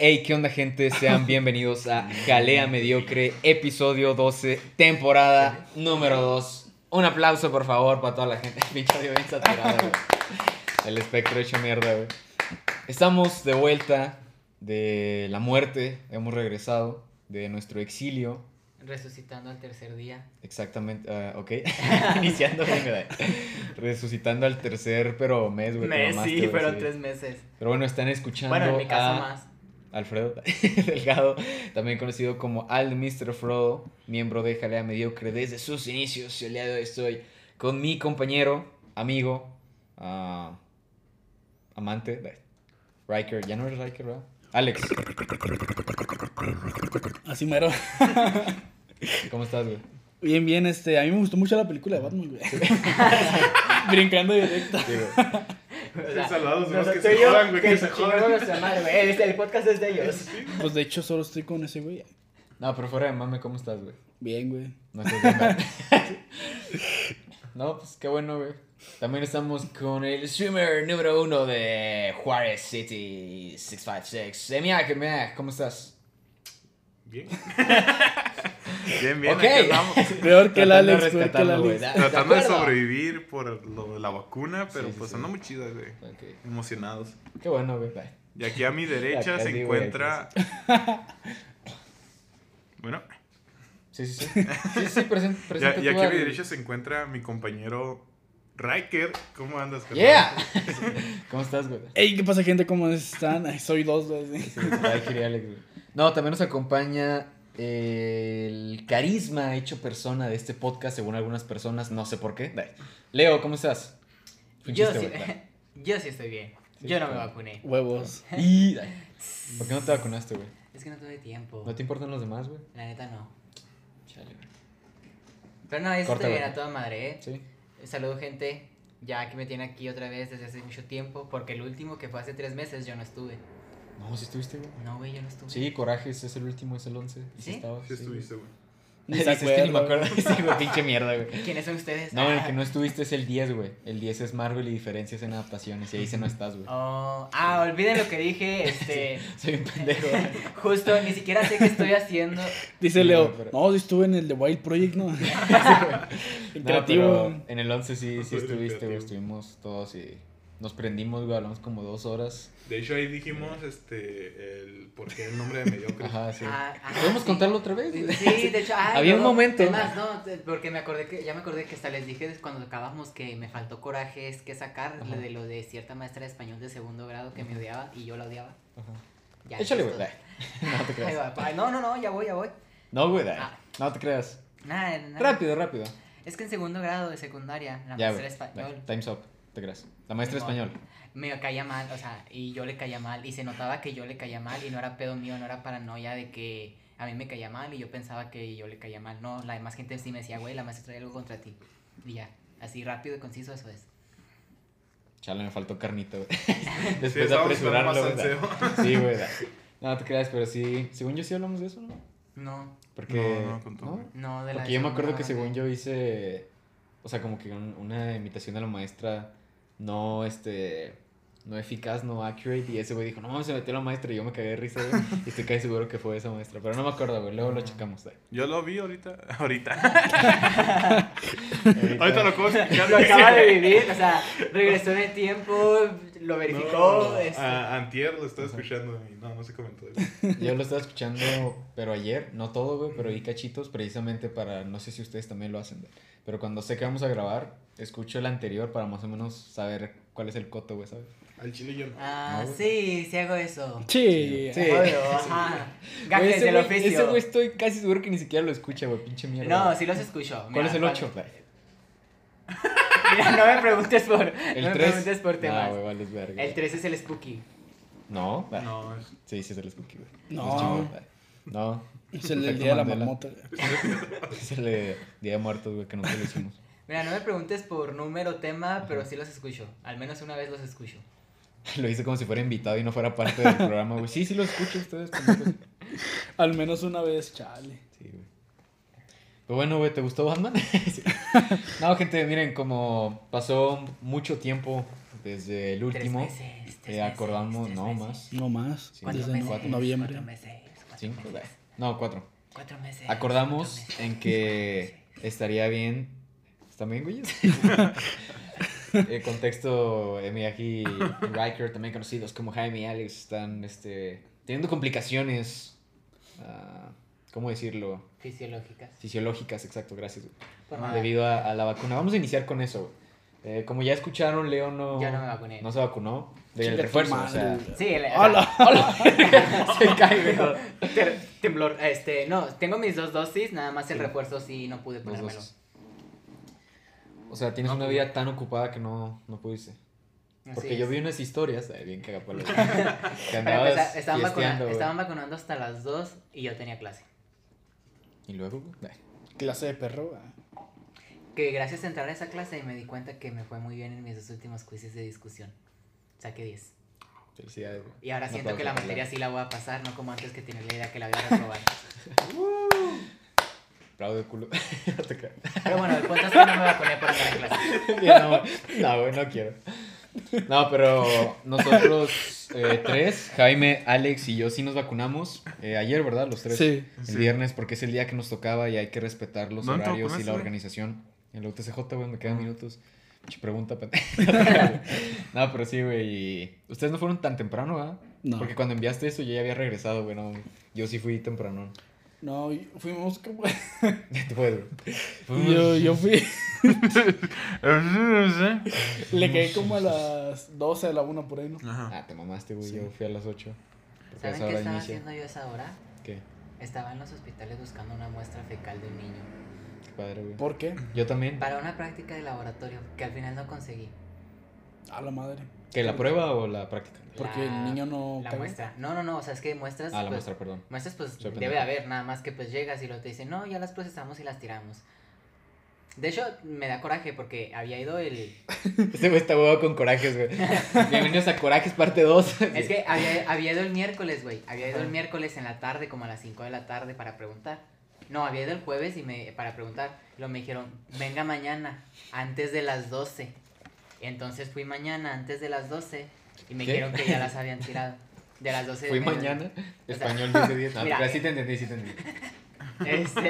Hey, ¿qué onda, gente? Sean bienvenidos a Jalea Mediocre, episodio 12, temporada número 2. Un aplauso, por favor, para toda la gente. Pinche bien saturado, güey. El espectro hecho mierda, güey. Estamos de vuelta de la muerte. Hemos regresado de nuestro exilio. Resucitando al tercer día. Exactamente, ah, ok. Iniciando. Resucitando al tercer, pero mes, güey. Mes, sí, fueron tres meses. Pero bueno, están escuchando Bueno, en mi caso a más. Alfredo Delgado, también conocido como Al Mr. Frodo, miembro de Jalea Mediocre desde sus inicios. Y el día de hoy estoy con mi compañero, amigo, ah, amante, de Riker. Ya no eres Riker, ¿verdad? Alex, Así mero. ¿cómo estás, güey? Bien, bien, este, a mí me gustó mucho la película de Batman, güey. Brincando directo. Sí, güey. O sea, Saludos a los que se jodan, güey, que que se jodan. nuestra madre, güey. El, el podcast es de ellos. Pues de hecho solo estoy con ese güey. No, pero fuera de mame, ¿cómo estás, güey? Bien, güey. No estás bien, ¿verdad? No, pues qué bueno, güey. También estamos con el streamer número uno de Juárez City 656. Emiak, Emiak, ¿cómo estás? Bien. bien, bien. Ok. aquí andamos. Peor que el Alex, peor que el. Alex. Tratando de sobrevivir por lo de la vacuna, pero Sí, sí, pues sí. anda muy chido, güey. Emocionados. Qué bueno, güey. Y aquí a mi derecha se encuentra. Bueno, Sí, sí, sí. Sí, sí, presen- ya- presenta y aquí a mi derecha se encuentra mi compañero Riker. ¿Cómo andas, carnal? ¡Yeah! ¿Cómo estás, güey? Ey, ¿qué pasa, gente? ¿Cómo están? Soy dos, güey. Sí, Riker y Alex, güey. No, también nos acompaña el carisma hecho persona de este podcast, según algunas personas, no sé por qué. Leo, ¿cómo estás? Yo chiste, sí, yo sí estoy bien. Sí, Yo no me vacuné. Huevos. Y... ¿Por qué no te vacunaste, güey? Es que no tuve tiempo. ¿No te importan los demás, güey? La neta no. Chale, güey. Pero no, eso Corta, está bien a toda madre, ¿eh? Sí. Saludo, gente. Ya que me tiene aquí otra vez desde hace mucho tiempo. Porque el último que fue hace tres meses yo no estuve. No, sí estuviste, güey. No, güey, yo no estuve. Sí, Corajes es el último, es el 11. Y ¿Sí? estabas, Sí, estuviste, güey. Ni Sí, se es que ni me acuerda, acuerdo. Sí, güey, pinche mierda, güey. ¿Quiénes son ustedes? No, el Ah. que no estuviste es el 10, güey. El 10 es Marvel y diferencias en adaptaciones. Y ahí se no estás, güey. Oh, ah, olviden lo que dije. Este. Soy un pendejo. Justo, ni siquiera sé qué estoy haciendo. Dice Sí, Leo, pero- no, sí estuve en el The Wild Project, ¿no? No, creativo. pero en el 11 sí, sí estuviste, güey. Estuvimos todos y nos prendimos, güey. Hablamos como dos horas. De hecho, ahí dijimos este, el por qué el nombre de mediocre. Ajá, sí. Ah, ah, ¿Podemos sí. contarlo otra vez? güey? Sí, de hecho, ay, Había un luego, momento. es más, no, porque me acordé que, ya me acordé que hasta les dije cuando acabamos que me faltó coraje es que sacar Ajá. de lo de cierta maestra de español de segundo grado que me odiaba y yo la odiaba. Ajá. Ya, Échale, güey. No te creas. ay, No, no, no, ya voy, ya voy. No, güey, dale. Ah. No te creas. Nada, nada. Rápido, rápido. Es que en segundo grado de secundaria, la Ya, maestra de español. Time's up. Te creas. La maestra de modo. español. me caía mal, o sea, y yo le caía mal, y se notaba que yo le caía mal, y no era pedo mío, no era paranoia de que a mí me caía mal, y yo pensaba que yo le caía mal. No, la demás gente sí me decía, güey, la maestra trae algo contra ti. Y ya, así rápido y conciso, eso es. Chale, me faltó carnita, güey. Sí, Después de estábamos esperando apresurarlo. Sí, güey. No te creas, pero sí. Según yo sí hablamos de eso, ¿no? No, Porque. No, no güey. no, de la Porque yo me acuerdo que según yo hice, o sea, como que un- una imitación de la maestra no, este, no eficaz, no accurate, y ese güey dijo, no mames, se metió la maestra, y yo me cagué de risa, güey, y estoy casi seguro que fue esa maestra, pero no me acuerdo, güey, luego lo checamos, güey. Yo lo vi ahorita. Ahorita. ahorita lo puedo explicar. Lo acaba de vivir, o sea, regresó en el tiempo, lo verificó. No, este, a- antier lo estaba escuchando y no, no se comentó. Yo lo estaba escuchando, pero ayer, no todo, güey, pero vi cachitos precisamente para, no sé si ustedes también lo hacen, güey, pero cuando sé que vamos a grabar, escucho el anterior para más o menos saber cuál es el coto, güey, ¿sabes? Al chile yo no. Ah, No, sí, sí hago eso. Sí. Sí. Obvio, ajá. Güey, Gajes ese del güey- oficio. Ese güey estoy casi seguro que ni siquiera lo escucha, güey, pinche mierda. No, sí los escucho. ¿Cuál Mira, es el cuando- 8? Mira, no me preguntes por, ¿El no me 3? preguntes por temas. Verga. el 3 es el Spooky. No, va. No, es- Sí, sí es el Spooky, güey. No. Es. No. Es el del día de la Mandela. marmota. Es el de Día de Muertos, güey, que nunca lo hicimos. Mira, no me preguntes por número o tema, pero sí los escucho. Al menos una vez los escucho. Lo hice como si fuera invitado y no fuera parte del programa, güey. Sí, sí lo escucho ustedes. Al menos una vez, chale. Pero bueno, güey, ¿te gustó Batman? Sí. No, gente, miren, como pasó mucho tiempo desde el Tres último. meses, tres eh, meses, acordamos, tres no meses. más. No más. Desde meses, cuatro. noviembre. Cuatro meses. Cuatro ¿Cinco? meses. No, cuatro. Cuatro meses. Acordamos cuatro en que estaría bien. ¿Están bien, güey? El contexto, eh, Miyagi y Riker, también conocidos como Jaime y Alex, están este, teniendo complicaciones. ah, ¿Cómo decirlo? Fisiológicas. Fisiológicas, exacto, gracias. güey. Debido a, a la vacuna. Vamos a iniciar con eso. güey. Eh, como ya escucharon, Leo no, Yo no me vacuné. no se vacunó. Del tu refuerzo, o sea. Sí, el, ¡Hala! se cae, güey. Temblor, este, no, tengo mis dos dosis, nada más el Sí. refuerzo sí no pude ponérmelo. O sea, tienes No, una pues, vida tan ocupada que no, no pudiste. Porque yo vi unas historias, ay, bien que andabas empezar, estaban, vacuna- estaban vacunando hasta las 2 y yo tenía clase. Y luego, ay, Clase de perro. ah. Que gracias a entrar a esa clase me di cuenta que me fue muy bien en mis dos últimos quizzes de discusión. Saqué 10. felicidades. Y ahora siento que la materia sí la voy a pasar, no como antes que tenía la idea que la iba a reprobar. Aplaude culo. Pero bueno, el punto es que no me vacuné por andar en clase. No, no, no quiero. No, pero nosotros eh, tres, Jaime, Alex y yo sí nos vacunamos. eh, ayer, ¿verdad? Los tres. Sí. El Sí. viernes, porque es el día que nos tocaba y hay que respetar los ¿Dónde te horarios y la organización. En la UTCJ, güey, me quedan Ah. minutos. Pregunta. No, pero sí, güey. y Ustedes no fueron tan temprano, ¿verdad? No. Porque cuando enviaste eso yo ya había regresado, güey. No, yo sí fui temprano. No, fuimos como. Güey. Fuimos- Yo, yo fui. Ajá. Le caí como a las 12 a la 1 por ahí, ¿no? Ah, te mamaste, güey. Sí. Yo fui a las 8. Porque a ¿Saben qué estaba inicia. haciendo yo a esa hora? ¿Qué? Estaba en los hospitales buscando una muestra fecal de un niño. Qué padre, güey. ¿Por qué? Yo también. Para una práctica de laboratorio que al final no conseguí. A la madre. ¿Que la prueba o la práctica? Porque el niño no La caga. muestra. No, no, no, o sea, es que muestras. Ah, la pues, muestra, perdón. Muestras, pues Soy debe pendejo. haber, nada más que pues llegas y luego te dicen, no, ya las procesamos y las tiramos. De hecho, me da coraje porque había ido el. Este güey está huevo con corajes, güey. Bienvenidos a Corajes parte 2. Es que había, había ido el miércoles, güey. Había ido el miércoles en la tarde, como a las 5 de la tarde, para preguntar. No, había ido el jueves y me, para preguntar. Luego me dijeron, venga mañana, antes de las 12. Entonces fui mañana, antes de las 12. Y me ¿Qué? dijeron que ya las habían tirado. De las 12 de Fui mañana. O Español 10 de 10. No, mira. pero sí te entendí, sí te entendí. Este.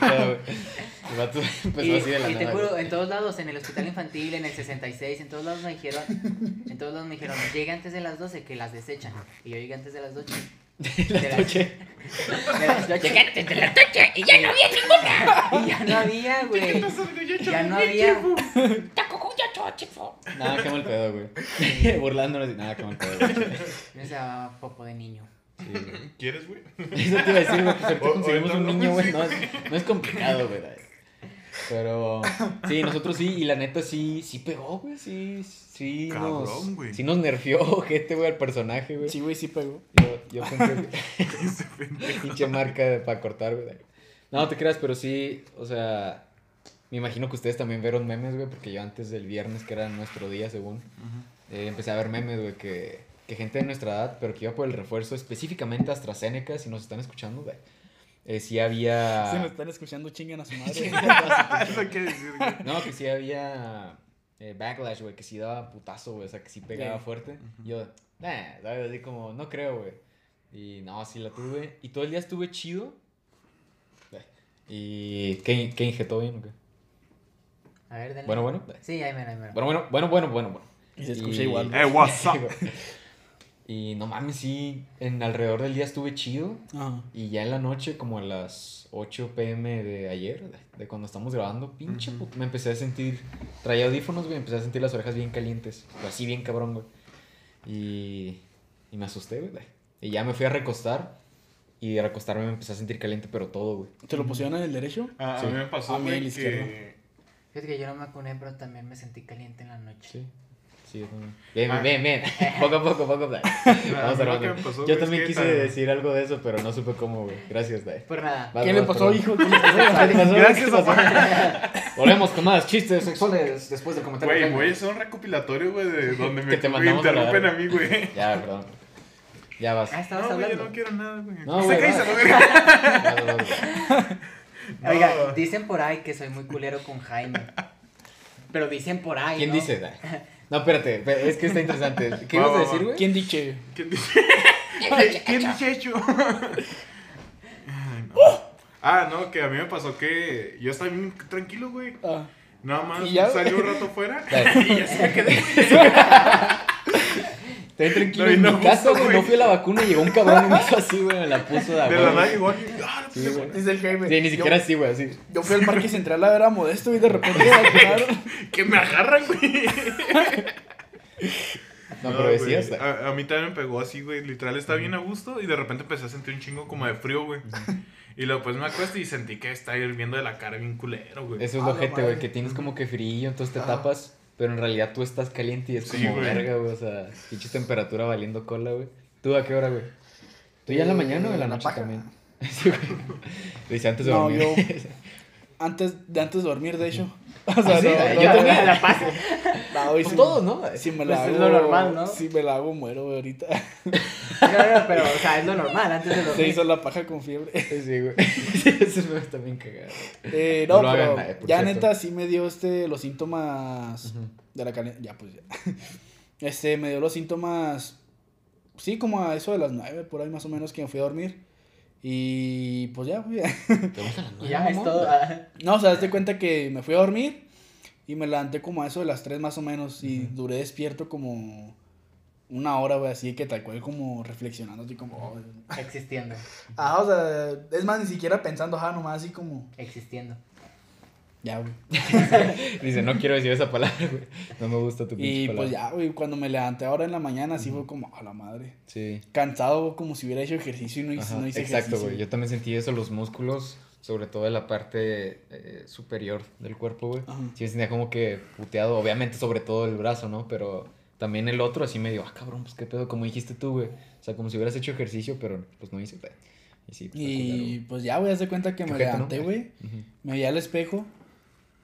Pero, güey, el vato empezó y, así de la y te juro, en todos lados, en el hospital infantil, en el 66, en todos lados me dijeron, en todos lados me dijeron, llegue antes de las 12 que las desechan. Y yo llegué antes de las 12. La de las- noche. De las 12. Llegué antes de las 12 y ya no había ninguna. Y ya no había, güey. Ya no había. Nada, qué mal pedo, güey. Burlándonos y nada, qué mal pedo, güey. No se llamaba popo de niño. Sí, güey. ¿Quieres, güey? Eso te iba a decir, güey, ahorita O- conseguimos un niño, güey. No, es- no es complicado, güey. Pero sí, nosotros sí, y la neta sí, sí pegó, güey. Sí, sí Cabrón, nos. güey. Sí nos nerfeó, gente, güey, al personaje, güey. Sí, güey, sí pegó. Yo, yo pensé que. Pinche marca para cortar, güey. No, te creas, pero sí, o sea. Me imagino que ustedes también vieron memes, güey, porque yo antes del viernes, que era nuestro día, según, eh, empecé a ver memes, güey, que, que gente de nuestra edad, pero que iba por el refuerzo, específicamente AstraZeneca, si nos están escuchando, güey. Eh, sí había... Si me están escuchando, chingan a su madre. Eso quiere decir, güey. No, que sí había eh, backlash, güey, que sí daba putazo, güey, o sea, que sí pegaba Sí. fuerte. Yo, nah, ¿sabes? Así como, no creo, güey. Y no, sí la tuve. Y todo el día estuve chido. ¿Y qué, qué injetó bien o qué? A ver, denle. Bueno, bueno. Sí, ahí ahí mero. Bueno, bueno, bueno, bueno, bueno, bueno. Y se escucha igual. Eh, what's up? Y no mames, sí, en alrededor del día estuve chido. Ajá. Y ya en la noche, como a las 8 pm de ayer, de, de cuando estamos grabando, pinche put- me empecé a sentir. Traía audífonos, güey, empecé a sentir las orejas bien calientes. Pero así bien cabrón, güey. Y, y me asusté, güey. Y ya me fui a recostar. Y de recostarme me empecé a sentir caliente, pero todo, güey. ¿Te lo pusieron en el derecho? A, a Sí. mí me pasó, A mí güey, el izquierdo. que... Fíjate que yo no me vacuné, pero también me sentí caliente en la noche. Sí. Sí, yo también. Bien, Ah. bien, bien. poco a poco, poco a poco. Vamos a ver. pasó, Yo también es que quise tan- decir algo de eso, pero no supe cómo, güey. Gracias, Dai. Por nada. Vas, ¿Qué le vas, pasó, perdón. hijo? ¿Qué le pasó? ¿Qué te pasó? Gracias, ¿Qué te pasó? Volvemos con más chistes sexuales después de comentar. Güey, voy a hacer un recopilatorio, güey, de donde me, Que te me a interrumpen a, mí, güey. Ya, perdón. Ya vas. Ah, estabas No, yo hablando. no quiero nada, güey. No, güey, cállese, va. la vas. Oiga, No. dicen por ahí que soy muy culero con Jaime. Pero dicen por ahí. ¿Quién ¿no? dice? No, espérate, es que está interesante. ¿Qué ibas a decir, güey? ¿Quién dice? ¿Quién dice? ¿Quién dice hecho? Ay, no. Ah, no, que a mí me pasó que yo estaba bien tranquilo, güey. Ah. Nada más salí un rato fuera y ya se me quedé, güey. Estoy tranquilo en no mi casa, justo, güey. güey. No fui a la vacuna y llegó un cabrón y me hizo así, güey. Me la puso de De la nada llegó. Ah, Sí, güey. Dice el Jaime. Sí, ni Yo- siquiera así, güey, así. Yo fui al Parque Central a ver a Modesto y de repente me vacunaron. Que me agarran, güey. No, pero decías. A, a mí también me pegó así, güey. Literal, estaba bien a gusto y de repente empecé a sentir un chingo como de frío, güey. Y luego pues me acuesto y sentí que estaba hirviendo de la cara bien culero, güey. Eso es Ah, lo no gente, güey, mames. que tienes como que frío, entonces te Ajá. tapas, pero en realidad tú estás caliente y es Sí, como güey. verga, güey, o sea, pinche temperatura valiendo cola, güey. ¿Tú a qué hora, güey? ¿Tú ya en la Eh, mañana o en la la noche paja. también? Sí, güey. Dice antes de No, dormir. yo. Antes de, antes de dormir, de hecho. O sea, ¿Ah, sí? no, Yo no, también. la hoy Pues todos, ¿no? Si me Pues la es hago. lo normal, ¿no? Si me la hago, muero, ahorita. No, no, pero, o sea, es lo normal antes de Se dormir. hizo la paja con fiebre. Sí, güey. Sí, eso me está bien cagado. Eh, No pero hagan, eh, ya cierto. neta sí me dio este los síntomas de la calentura. Ya, pues ya. Este, me dio los síntomas. Sí, como a eso de las nueve, por ahí más o menos que me fui a dormir. Y pues ya, güey. ¿Te gusta la ya es todo. ah. No, o sea, hazte cuenta que me fui a dormir y me levanté como a eso de las 3 más o menos y duré despierto como una hora, güey, así que tal cual como reflexionando, así como... oh, Existiendo. Ah, o sea, es más, ni siquiera pensando, ajá, nomás así como... Existiendo. Ya, güey. Dice, no quiero decir esa palabra, güey. No me gusta tu pinche Y palabra. pues ya, güey, cuando me levanté ahora en la mañana, así fue como, a la madre. Sí. Cansado, como si hubiera hecho ejercicio y no hice, Ajá, no hice Exacto, ejercicio. güey. Yo también sentí eso, los músculos, sobre todo en la parte eh, superior del cuerpo, güey. Ajá. Sí me sentía como que puteado, obviamente sobre todo el brazo, ¿no? Pero también el otro así medio, ah, cabrón, pues qué pedo, como dijiste tú, güey. O sea, como si hubieras hecho ejercicio, pero pues no hice, güey. Y sí, pues, Y pues ya, güey, haz de cuenta que me levanté, güey. Me vi al espejo.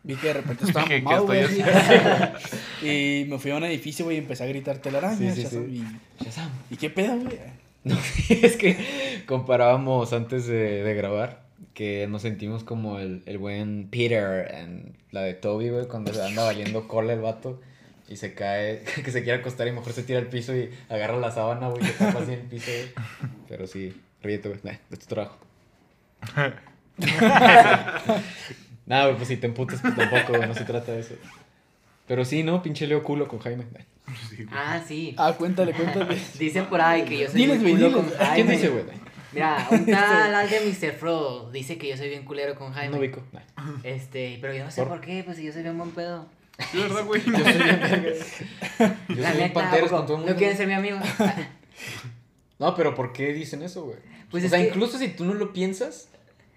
Vi que de repente estaba ¿Qué- qué mamado, güey. y me fui a un edificio, güey, y empecé a gritar telaraña. Sí, sí, Shazam, sí. Y, Shazam. ¿Y qué pedo, güey? No, es que comparábamos antes de, de grabar que nos sentimos como el, el buen Peter en la de Toby, güey, cuando se anda valiendo cola el vato y se cae, que se quiere acostar y mejor se tira al piso y agarra la sábana, güey, y se tapa así en el piso, güey. Pero sí, ríete, güey, nah, es tu trabajo. Nada, güey, pues si te emputas, pues tampoco, güey, no se trata de eso. Pero sí, ¿no? Pinche Leo culo con Jaime. Sí. Ah, sí. Ah, cuéntale, cuéntale. Dicen por ahí que yo soy Diles, güey, culo diles. con Jaime. ¿Quién dice, güey? Mira, un tal al de Mr. Frodo dice que yo soy bien culero con Jaime. No ubico. Nah. Este, pero yo no sé ¿Por? por, qué, pues si yo soy bien buen pedo. Sí, ¿verdad, güey? Yo soy bien. Yo soy bien neta, panteras ¿a poco? con todo el mundo. ¿No quieren ser mi amigo? No, pero ¿por qué dicen eso, güey? Pues o sea, que- incluso si tú no lo piensas,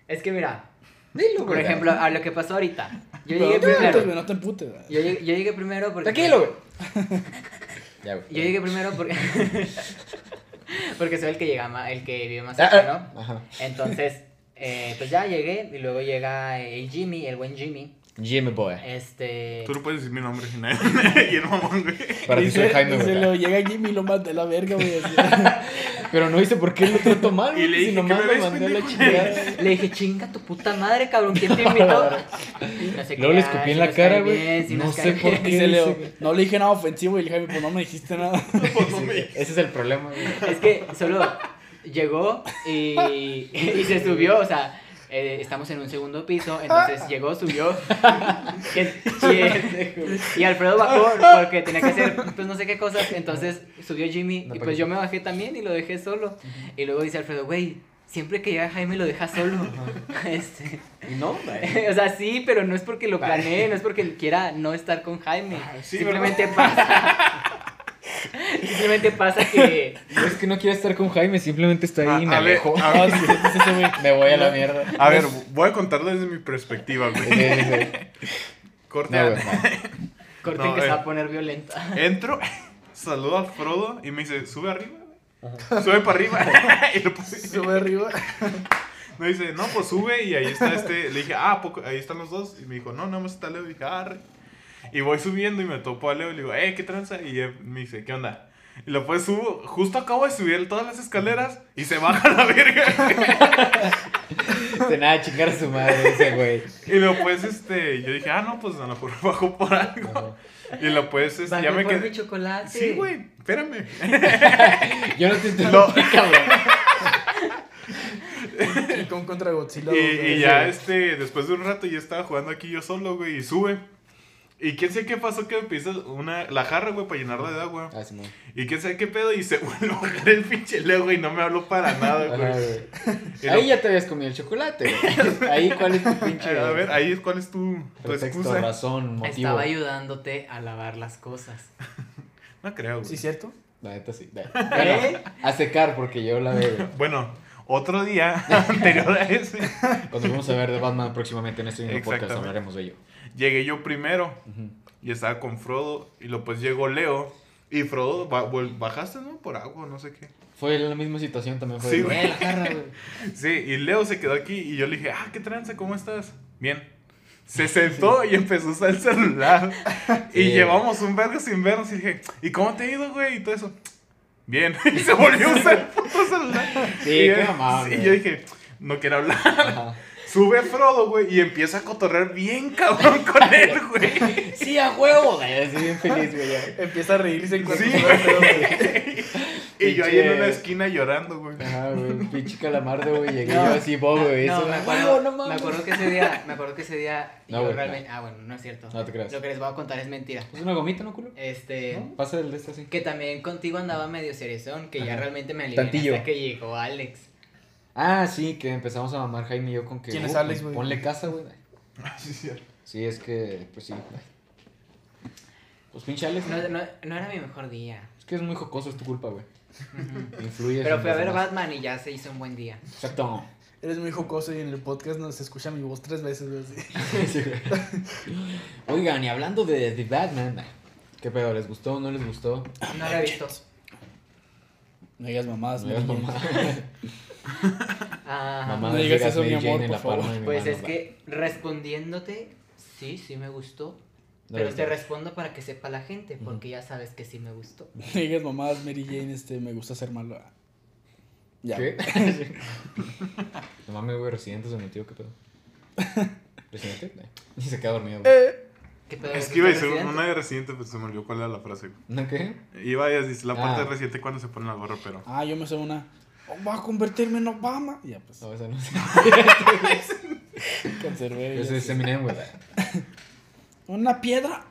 es que mira, dilo, por ejemplo, a lo que pasó ahorita. Yo llegué primero. güey, no te emputes, güey. Yo llegué, yo llegué primero porque. Tranquilo, güey. ya, güey. Yo llegué primero porque. porque soy el que llega más, el que vive más Ah, cerca, ah, Ajá. ¿no? Entonces, eh, pues ya llegué y luego llega el Jimmy, el buen Jimmy. Jimmy Boy. Este. Tú no puedes decir mi nombre, Gina. y el mamón, güey. Para ti soy Jaime, güey. lo llega Jimmy y lo manda a la verga, güey. Pero no dice por qué lo trató mal, Y le Si dije, nomás ¿qué me lo ves, mandé a la chingada. Le dije, chinga tu puta madre, cabrón, ¿quién te invitó? No sé Luego le escupí en la cara, güey. si No sé por qué. Dice? no le dije nada ofensivo y el Jaime, pues no me dijiste nada. Pues no me- Ese es el problema, güey. Es que solo llegó y, y se subió, o sea, eh, estamos en un segundo piso, entonces llegó, subió. Y, y Alfredo bajó porque tenía que hacer, pues no sé qué cosas, entonces subió Jimmy No, y pues yo me bajé también y lo dejé solo. Y luego dice Alfredo, güey, siempre que llega Jaime lo deja solo. Este, no, güey. o sea, sí, pero no es porque lo planee, no es porque quiera no estar con Jaime. sí, Simplemente pasa. Simplemente pasa que No es que no quiera estar con Jaime, simplemente está ahí y me ver, alejo. a ver. Me voy a la mierda. A ver, voy a contar desde mi perspectiva, güey. Corte. No, no. corten No, que se eh. va a poner violenta. Entro, saludo a Frodo y me dice, sube arriba. güey. Sube para arriba. y le puse, Sube arriba. me dice, no, pues sube y ahí está este. Le dije, ah, ahí están los dos. Y me dijo, no, nada más está Leo. Y dije, ah, arre. Y voy subiendo y me topo a Leo y le digo, eh, ¿qué tranza? Y él me dice, ¿qué onda? Y lo pues subo, justo acabo de subir todas las escaleras y se baja la verga. De nada, chingar a su madre ese güey. Y lo pues, este, yo dije, ah, no, pues a lo mejor bajó por algo. Y lo pues, este, ya me por quedé. mi chocolate. Sí, güey, espérame. Yo no te entendí, No. cabrón. Kong contra Godzilla. Y, ya, este, después de un rato ya estaba jugando aquí yo solo, güey, y sube. Y quién sabe qué pasó que me pisa una, la jarra, güey, para llenarla de agua. Ah, sí, no. Y quién sabe qué pedo, y se vuelve a bajar el pinche Leo, güey, y no me habló para nada, güey. Ahí lo- ya te habías comido el chocolate, güey. Ahí, ¿cuál es tu pinche A ver, ahí, ¿cuál es tu, tu pretexto, excusa? razón, motivo? Estaba ayudándote a lavar las cosas. No creo, güey. ¿Sí, cierto? La neta sí. Bueno, a secar porque yo la veo. Bueno, otro día anterior a ese, Cuando vamos a ver de Batman próximamente en este mismo podcast hablaremos de ello. Llegué yo primero y estaba con Frodo, y lo pues llegó Leo, y Frodo, bajaste, ¿no? Por agua, no sé qué. Fue la misma situación también. Fue Sí, de, güey. "Eh, la jarra, güey. Sí, y Leo se quedó aquí y yo le dije, ah, ¿qué tranza? ¿Cómo estás? Bien. Se sentó y empezó a usar el celular. Y Sí. llevamos un vergo sin vernos y dije, ¿y cómo te ha ido, güey? Y todo eso. Bien. Y se volvió a usar el puto celular. Sí, y, qué sí, güey. yo dije, no quiero hablar. Ajá. Sube Frodo, güey, y empieza a cotorrear bien cabrón con él, güey. Sí, a huevo, güey. Así bien feliz, güey. Empieza a reírse en cuanto Sí, güey. Y yo ahí en una esquina llorando, güey. Ajá, güey. Pinche calamardo, güey. Llegué yo así, bobo, güey. No, eso, me "Ah, acuerdo, no me mames". acuerdo que ese día, me acuerdo que ese día No, yo güey, realmente, ah, bueno, no es cierto. No te creas. Lo que les voy a contar es mentira. ¿Es una gomita, no, culo? Este, ¿No? Pasa el de este así. que también contigo andaba medio seriezón, que ya realmente me alivié Tantillo. hasta que llegó Alex. Ah, sí, que empezamos a mamar Jaime y yo con que. ¿Quién es "Uh, Alex, pues, güey?" Ponle casa, güey. Ah, sí, sí. Sí, es que, pues sí. Pues pinche Alex. No, no, no era mi mejor día. Es que es muy jocoso, es tu culpa, güey. Influye. Pero fui a ver Batman y ya se hizo un buen día. Exacto. Eres muy jocoso y en el podcast no se escucha mi voz tres veces, güey. Sí, güey. Oigan, y hablando de, de Batman, ¿qué pedo? ¿Les gustó o no les gustó? No lo he visto. No digas mamadas, No digas Mary mamá. Jane. Ah, Mamá, No digas eso, mi amor, Jane en por la palma favor. de mi Pues mano, es va. que respondiéndote, sí, sí me gustó. No Pero te respondo para que sepa la gente, porque ya sabes que sí me gustó. No digas mamadas, Mary Jane, este, me gusta ser malo. Ya. ¿Qué? no mames, güey, Residente se metió, ¿qué pedo? ¿Residente? Y se queda dormido, güey. Eh, ¿Qué pedo? Es que iba a decir Residente? una de reciente, pero se me olvidó cuál era la frase. ¿No qué? Iba a decir la parte Ah. reciente cuando se pone la gorra, pero. Ah, yo me sé una. "Oh, Va a convertirme en Obama. Y ya, pues, No, esa no sé. conservé. Ese es. Eminem, güey. Una piedra.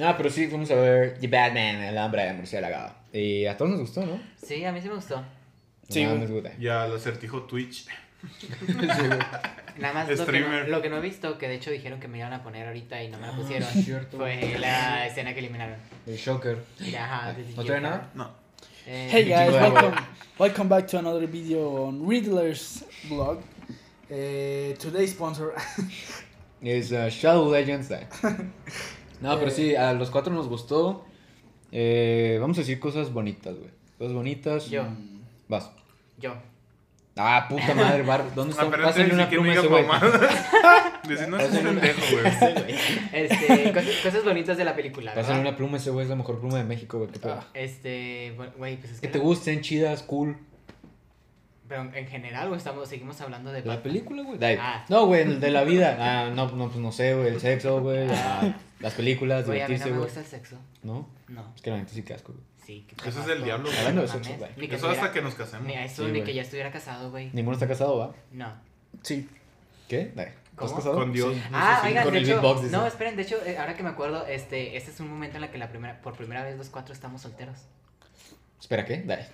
Ah, pero sí, fuimos a ver The Batman, el hombre murciélago. Y a todos nos gustó, ¿no? Sí, a mí sí me gustó. Sí, No güey. mames, güey. Ya el acertijo Twitch. Nada más lo que, no, lo que no he visto, que de hecho dijeron que me iban a poner ahorita y no me la pusieron, Ah, fue la escena que eliminaron. El Shocker. Y ajá, de ¿No trae nada? No. Eh, Hey guys, welcome, welcome back to another video on Riddler's blog. Eh, today's sponsor. Es uh, Shadow Legends. eh. No, pero sí, a los cuatro nos gustó. Eh, vamos a decir cosas bonitas, güey. Cosas bonitas. Yo. Vas. Yo. Ah, puta madre, Bar. ¿Dónde está? Ah, pero Pásale una pluma ese güey. mamadas. Dice, no es un pendejo, güey. Este, cosas, cosas bonitas de la película, Pásale una pluma a ese güey, es la mejor pluma de México, güey. ¿Qué pedo? Ah. Este, güey, pues es Que que... te la- gusten, chidas, cool. Pero en general, o estamos, seguimos hablando de... La película, güey. Ah. No, güey, el de la vida. Ah, no, no, pues no sé, güey. El sexo, güey. ah, las películas, Güey, a mí no divertirse, me güey. gusta el sexo. ¿No? No. Es que la neta sí que asco, güey. Sí, que Eso es del diablo, güey. Hablando de sexo, Eso hasta estuviera- que nos casemos. Ni a eso, Sí, ni que ya estuviera casado, güey. ¿Ninguno está casado, va? No. Sí. ¿Qué? ¿Estás ¿Cómo? casado? Con Dios. Sí. Ah, sí, oigan, con de el hecho, no, esperen, de hecho, eh, ahora que me acuerdo, este, este es un momento en el que la primera, por primera vez los cuatro estamos solteros. Espera, ¿qué? Dai.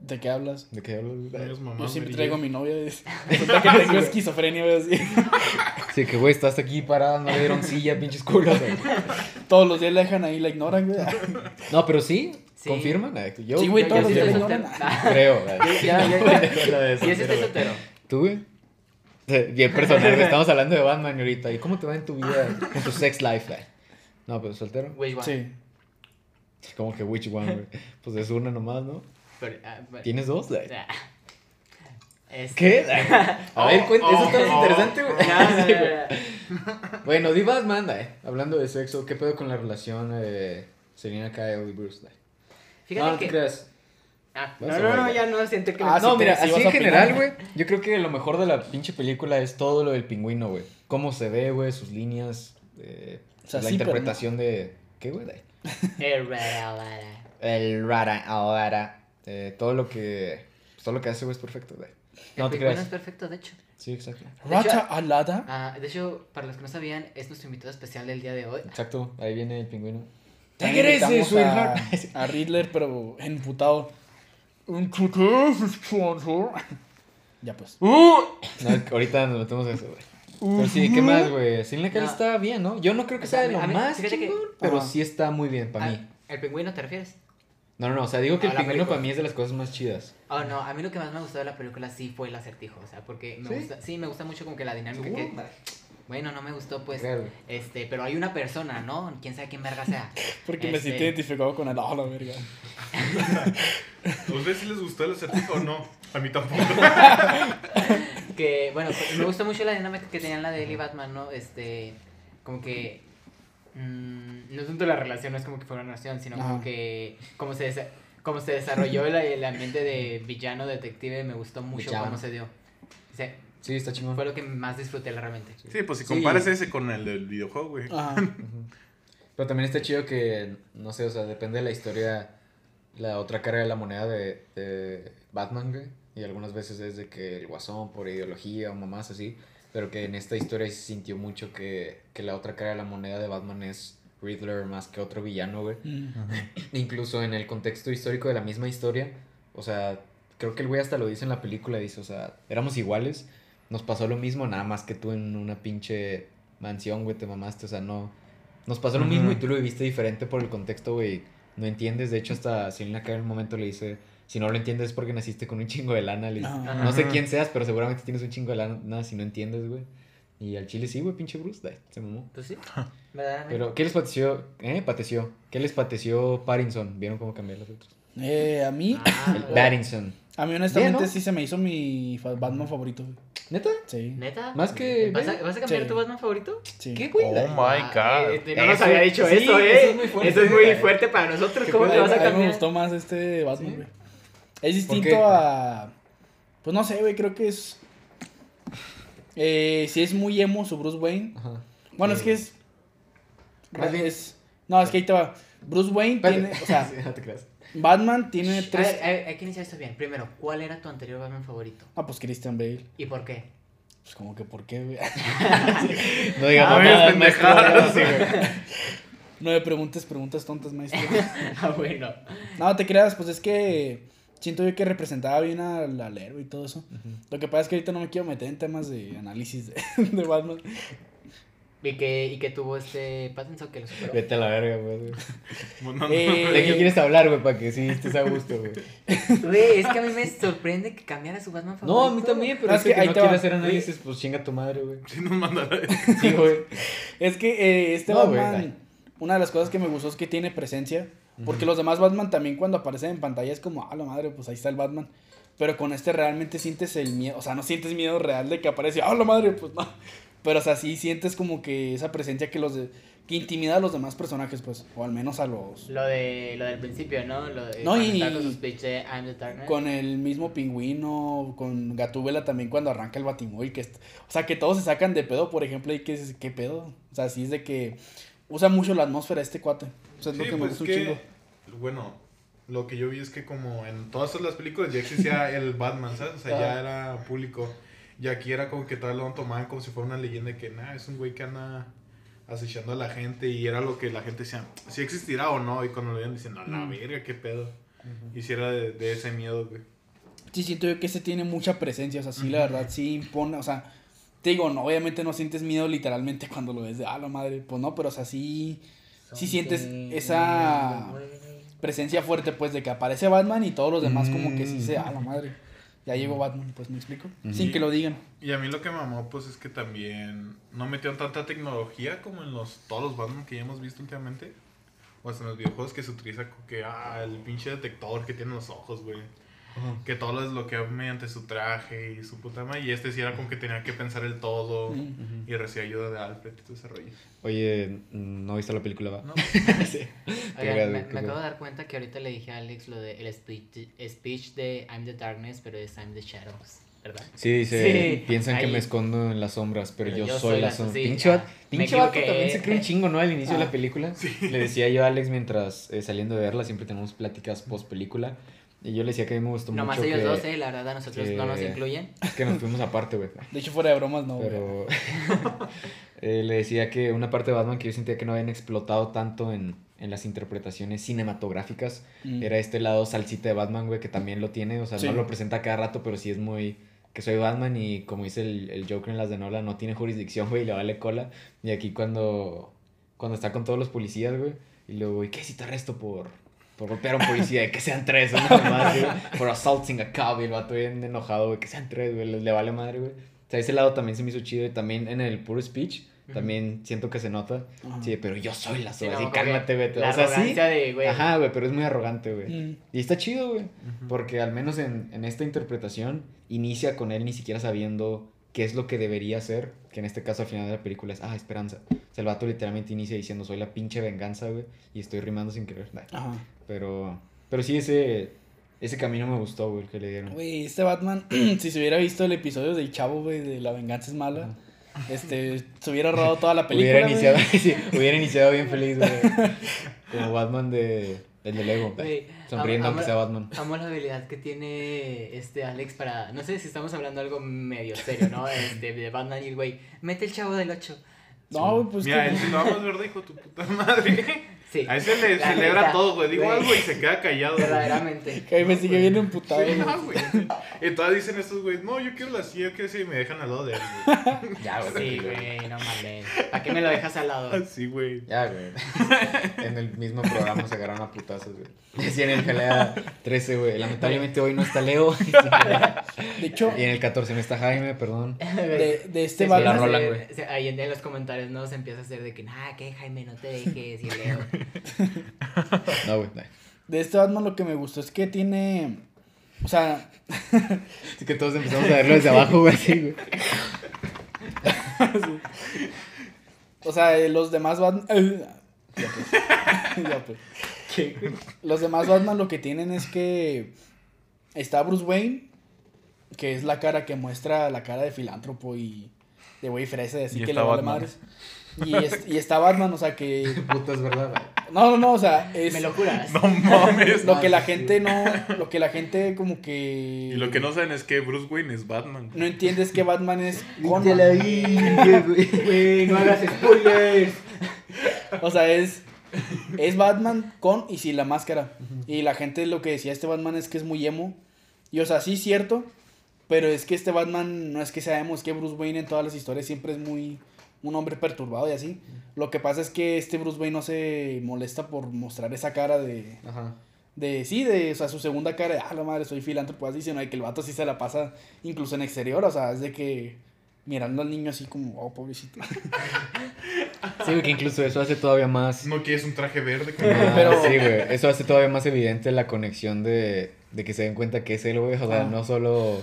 ¿De qué hablas? ¿De qué hablas? Digas mamá, Yo siempre traigo a mi novia. es- Resulta que tengo esquizofrenia, así. Sí, que güey, estás aquí parada, no le dieron silla, pinches culos. güey. Todos los días la dejan ahí, la ignoran, güey. No, pero sí, Sí. confirman. Ay, Yo, Sí, güey, todos los días la ignoran. soltero. Creo. ay. Ya, ya, ya. De Y ese está soltero, güey. soltero. ¿Tú, güey? Bien personal, güey, estamos hablando de Batman ahorita. ¿Y cómo te va en tu vida, en tu sex life, güey? No, pero soltero. Which one? Sí. Como que which one, güey. Pues es una nomás, ¿no? Pero, ah, bueno, ¿Tienes dos? güey? Ah. Este- ¿Qué? A ver, cuenta, eso está Oh, oh, interesante, güey. No, no, Sí, no, no. Bueno, di Batman, eh. Hablando de sexo, ¿qué pedo con la relación eh, Selina Kyle y Bruce Lee. Fíjate no, no que. te creas. Ah, no, no, no, ya no siento que. Ah, no, mira, así en general, güey. Yo creo que lo mejor de la pinche película es todo lo del pingüino, güey. Cómo se ve, güey, sus líneas. eh, O sea, la sí, pero interpretación de. ¿Qué, güey? Eh, rara, rara. El rara, ahora. eh, todo lo que. Todo lo que hace, güey, es perfecto, güey. No El te pingüino es creas. perfecto, de hecho. Sí, exacto. Rata alada. Ah, de hecho, para los que no sabían, es nuestro invitado especial del día de hoy. Exacto, ahí viene el pingüino. Regrese, sweetheart. a, a Riddler, pero emputado. ¿Qué sponsor? Ya pues. No, ahorita nos metemos a eso, güey. Pero sí, ¿qué más, güey? Selena Kyle No. está bien, ¿no? Yo no creo que O sea, sea de lo más chingón, pero sí está muy bien para mí. ¿El pingüino te refieres? No, no, no, o sea, digo que a el pingüino película. para mí es de las cosas más chidas. Oh, no, a mí lo que más me gustó de la película sí fue el acertijo, o sea, porque me ¿Sí? gusta, sí, me gusta mucho como que la dinámica que, bueno, no me gustó pues, Claro. este, pero hay una persona, ¿no? Quién sabe quién verga sea. Porque me Este- siento identificado con el. Oh, la verga. ¿A ustedes sí les gustó el acertijo o no? A mí tampoco. que, bueno, pues, me gustó mucho la dinámica que tenían la de Ellie y Batman, ¿no? Este, como que, mm, no tanto la relación, no es como que fuera una relación, sino como que, como se, desa- como se desarrolló el, el ambiente de villano, detective, me gustó mucho Villano. cómo se dio. O sea, Sí, está chingón. fue lo que más disfruté realmente. Sí, pues si Sí. comparas ese con el del videojuego, güey. Ajá. Pero también está chido que, no sé, o sea, depende de la historia, la otra cara de la moneda de, de Batman, güey. Y algunas veces es de que el guasón por ideología o mamás así. Pero que en esta historia se sintió mucho que, que la otra cara de la moneda de Batman es Riddler más que otro villano, güey. Mm. Incluso en el contexto histórico de la misma historia. O sea, creo que el güey hasta lo dice en la película. Dice, o sea, éramos iguales. Nos pasó lo mismo, nada más que tú en una pinche mansión, güey, te mamaste. O sea, no. Nos pasó lo mismo y tú lo viviste diferente por el contexto, güey. No entiendes. De hecho, hasta Selena Kyle en un momento le dice. Si no lo entiendes es porque naciste con un chingo de lana. Le dice, Ajá. No sé quién seas, pero seguramente tienes un chingo de lana si no entiendes, güey. Y al chile sí, güey, pinche Bruce. Se mamó. Pues sí, verdaderamente. Pero, ¿qué les pateció? ¿Eh? Pateció. ¿Qué les pateció Pattinson? ¿Vieron cómo cambié las letras? Eh, a mí. Ah, El Pattinson. A mí, honestamente, Bien, ¿no? sí se me hizo mi Batman favorito. güey. ¿Neta? Sí. ¿Neta? Más que- ¿Vas a, vas a cambiar Sí. tu Batman favorito? sí. ¿Qué, güey? Oh my Ah, god. este, no nos había dicho sí, eso, ¿eh? eso es muy fuerte, Eso es muy fuerte para nosotros. ¿Qué ¿Cómo te vas a A mí me cambiar? gustó más este Batman, Sí. güey. Es ¿Por distinto a. Pues no sé, güey, creo que es. Eh, sí es muy emo su Bruce Wayne. Ajá. Bueno, Eh, es que es. más bien- es no, es que ahí te va. Bruce Wayne tiene. O sea, Sí, no te creas. Batman tiene tres. ver, a ver, hay que iniciar esto bien. Primero, ¿cuál era tu anterior Batman favorito? Ah, pues Christian Bale. ¿Y por qué? Pues como que, ¿por qué, güey? No digamos Ah, nada, maestro. Sí, güey. No me preguntes preguntas tontas, maestro. ah, bueno. No, te creas, pues es que siento yo que representaba bien al, al héroe y todo eso. Lo que pasa es que ahorita no me quiero meter en temas de análisis de, de Batman. ¿Y que, y que tuvo este Pattinson que lo superó? Vete a la verga, güey. No, Eh, ¿De qué quieres hablar, güey? Para que sí estés a gusto, güey. Güey, es que a mí me sorprende que cambiara su Batman favorito. No, a mí también, pero No, es es que que, ahí no quiere hacer análisis, pues chinga tu madre, güey. Sí nos mandará. Sí, güey. Es que eh, este No, Batman, una de las cosas que me gustó es que tiene presencia. Porque los demás Batman también cuando aparecen en pantalla es como, ah, la madre, pues ahí está el Batman. Pero con este realmente sientes el miedo, o sea, no sientes miedo real de que aparece, ah, la madre, pues no. Pero, o sea, sí sientes como que esa presencia que los de, que intimida a los demás personajes, pues, o al menos a los... Lo, de, lo del principio, ¿no? Lo de No, y- con de I'm the Dark. Con el mismo pingüino, con Gatúbela también cuando arranca el Batimóvil, que es- o sea, que todos se sacan de pedo, por ejemplo, y que es, ¿qué pedo? O sea, sí es de que usa mucho la atmósfera este cuate. O sea, es lo Sí, que me pues gusta un que, chingo. bueno, lo que yo vi es que como en todas las películas ya existía el Batman, ¿sabes? O sea, ya Ah. era público. Y aquí era como que tal lo tomaban como si fuera una leyenda de que, nah, es un güey que anda acechando a la gente y era lo que la gente decía, si existirá o no, y cuando lo veían diciendo, a la Mm. verga, qué pedo. Y si era de, de ese miedo, güey. Sí, siento yo que este tiene mucha presencia, o sea, sí, la Ujú. verdad, sí impone, o sea, te digo, no, obviamente no sientes miedo literalmente cuando lo ves de, ah, la madre, pues no, pero o sea, sí, sí sientes esa presencia fuerte, pues, de que aparece Batman y todos los demás como que sí se, ah, la madre, ya llegó Batman, pues, ¿me explico? Sin que lo digan. Y a mí lo que me mamó, pues, es que también no metieron tanta tecnología como en los todos los Batman que ya hemos visto últimamente. O hasta en los videojuegos que se utiliza como que, ah, el pinche detector que tiene en los ojos, güey. Que todo lo desbloquea mediante su traje y su puta madre. Y este sí era como que tenía que pensar el todo Ujú. y recibía ayuda de Alfred y todo ese rollo. Oye, ¿no viste la película, va? ¿no? sí. Oigan, me, me acabo de dar cuenta que ahorita le dije a Alex lo de el speech, speech de I'm the darkness, pero es I'm the shadows, ¿verdad? Sí, dice, Sí. piensan que Ahí. me escondo en las sombras, pero, yo, soy la sombra. sí, pinche ah, vato, me pinche vato también se cree un chingo, ¿no? Al inicio de Ah. la película. Le decía yo a Alex mientras eh, saliendo de verla, siempre tenemos pláticas post película. Y yo le decía que a mí me gustó Nomás mucho ellos que, dos, eh, la verdad, a nosotros no nos que- incluyen. que nos fuimos aparte, güey. De hecho, fuera de bromas, no. Pero eh, le decía que una parte de Batman que yo sentía que no habían explotado tanto en, en las interpretaciones cinematográficas Mm. era este lado salsita de Batman, güey, que también lo tiene. O sea, Sí. no lo presenta cada rato, pero sí es muy. Que soy Batman y como dice el, el Joker en las de Nola, no tiene jurisdicción, güey, y le vale cola. Y aquí cuando, cuando está con todos los policías, güey, y luego, ¿y qué si te arresto por, por golpear a un policía? que sean tres, ¿no? Más, güey, por assaulting a cop, y el vato bien enojado, güey, que sean tres, güey, le, le vale madre, güey. O sea, ese lado también se me hizo chido y también en el puro speech, también siento que se nota. Ajá. Sí, pero yo soy la Sí, sola, no, así, cálmate, vete. La o sea, sí. de, güey. Ajá, güey, pero es muy arrogante, güey. Mm. Y está chido, güey. Porque al menos en, en esta interpretación inicia con él ni siquiera sabiendo qué es lo que debería hacer. Que en este caso al final de la película es, ah, esperanza. O sea, el vato literalmente inicia diciendo, soy la pinche venganza, güey. Y estoy rimando sin querer. Nah. Ajá. Pero, pero sí, ese, ese camino me gustó, güey, que le dieron. Güey, este Batman, si se hubiera visto el episodio del chavo, güey, de La venganza es mala, este, se hubiera rodado toda la película. hubiera, iniciado, sí, hubiera iniciado bien feliz, güey. Como Batman de, el de Lego. Sonriendo aunque sea Batman. Amo la habilidad que tiene este Alex para. No sé si estamos hablando algo medio serio, ¿no? Este, de Batman y el güey. Mete el chavo del 8. No, pues Mira, que- si lo vamos verde, hijo tu puta madre. Sí. A ese le La celebra neta, todo, güey. Digo güey. algo y se queda callado. güey. Verdaderamente. que ahí me sigue bien emputado. Sí, güey. no, güey. Y todas dicen estos güeyes, no, yo quiero la silla, yo quiero esa", y me dejan al lado de él, güey. Ya, Sí, güey, no mames. ¿Para qué me lo dejas al lado? Así, güey. Ya, güey. en el mismo programa se agarraron a putazos, güey. Decían en el Pelea 13, güey. Lamentablemente hoy no está Leo. De hecho, y en el 14 no está Jaime, perdón. de, de este güey. se- Ahí en, los comentarios, ¿no? Se empieza a hacer de que, nah, que Jaime, no te dejes, y Leo. No, güey. no. de este Batman lo que me gustó es que tiene, o sea, Así que todos empezamos a verlo desde abajo, güey, así, güey. o sea, eh, los demás Batman, ya pues. Ya pues. Los demás Batman lo que tienen es que está Bruce Wayne, que es la cara que muestra la cara de filántropo y de güey fresa, así Y que le está vale Batman. madres. Y, es- y está Batman, o sea que Puta, es verdad, güey. no, no, no, o sea, es Me lo juras. No mames. lo que la gente no, lo que la gente como que Y lo que no saben es que Bruce Wayne es Batman. no entiende es que Batman es con Güey, no hagas spoilers. O sea, es es Batman con y sin la máscara. Y la gente lo que decía este Batman es que es muy emo. Y o sea, sí es cierto, pero es que este Batman no es que sea emo, es que Bruce Wayne en todas las historias siempre es muy un hombre perturbado y así. Lo que pasa es que este Bruce Wayne no se molesta por mostrar esa cara de Ajá. de sí, de o sea, su segunda cara de, ah, la madre, soy filántropo así, sino de que el vato sí se la pasa incluso en exterior, o sea, es de que mirando al niño así como, oh, pobrecito. Sí, que incluso eso hace todavía más. No quieres un traje verde. como- Ah, Pero- Sí, güey. Eso hace todavía más evidente la conexión de, de que se den cuenta que es él, güey. O sea, Ah. no solo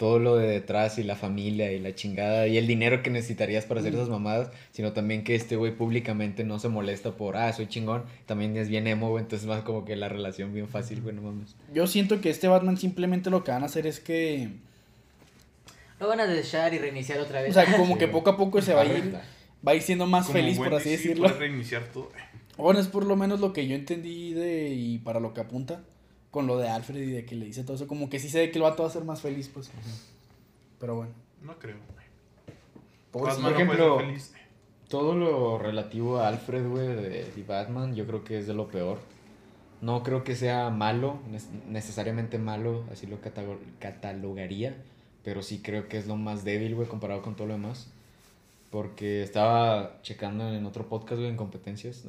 todo lo de detrás y la familia y la chingada y el dinero que necesitarías para hacer esas mamadas, sino también que este güey públicamente no se molesta por, ah, soy chingón, también es bien emo, güey. Entonces, más como que la relación bien fácil, güey, no mames. Yo siento que este Batman simplemente lo que van a hacer es que, Lo van a dejar y reiniciar otra vez. o sea, como Sí, que güey. poco a poco se va a ir, va a ir siendo más Como feliz, por así sí, decirlo. reiniciar todo. Bueno, es por lo menos lo que yo entendí de y para lo que apunta con lo de Alfred y de que le dice todo eso, como que sí se ve que el vato va a ser más feliz, pues. Pero bueno. No creo. güey. Por ejemplo. Todo lo relativo a Alfred, güey, de, de Batman, yo creo que es de lo peor. No creo que sea malo, necesariamente malo, así lo catalogaría, pero sí creo que es lo más débil, güey, comparado con todo lo demás. Porque estaba checando en otro podcast, güey, en competencias.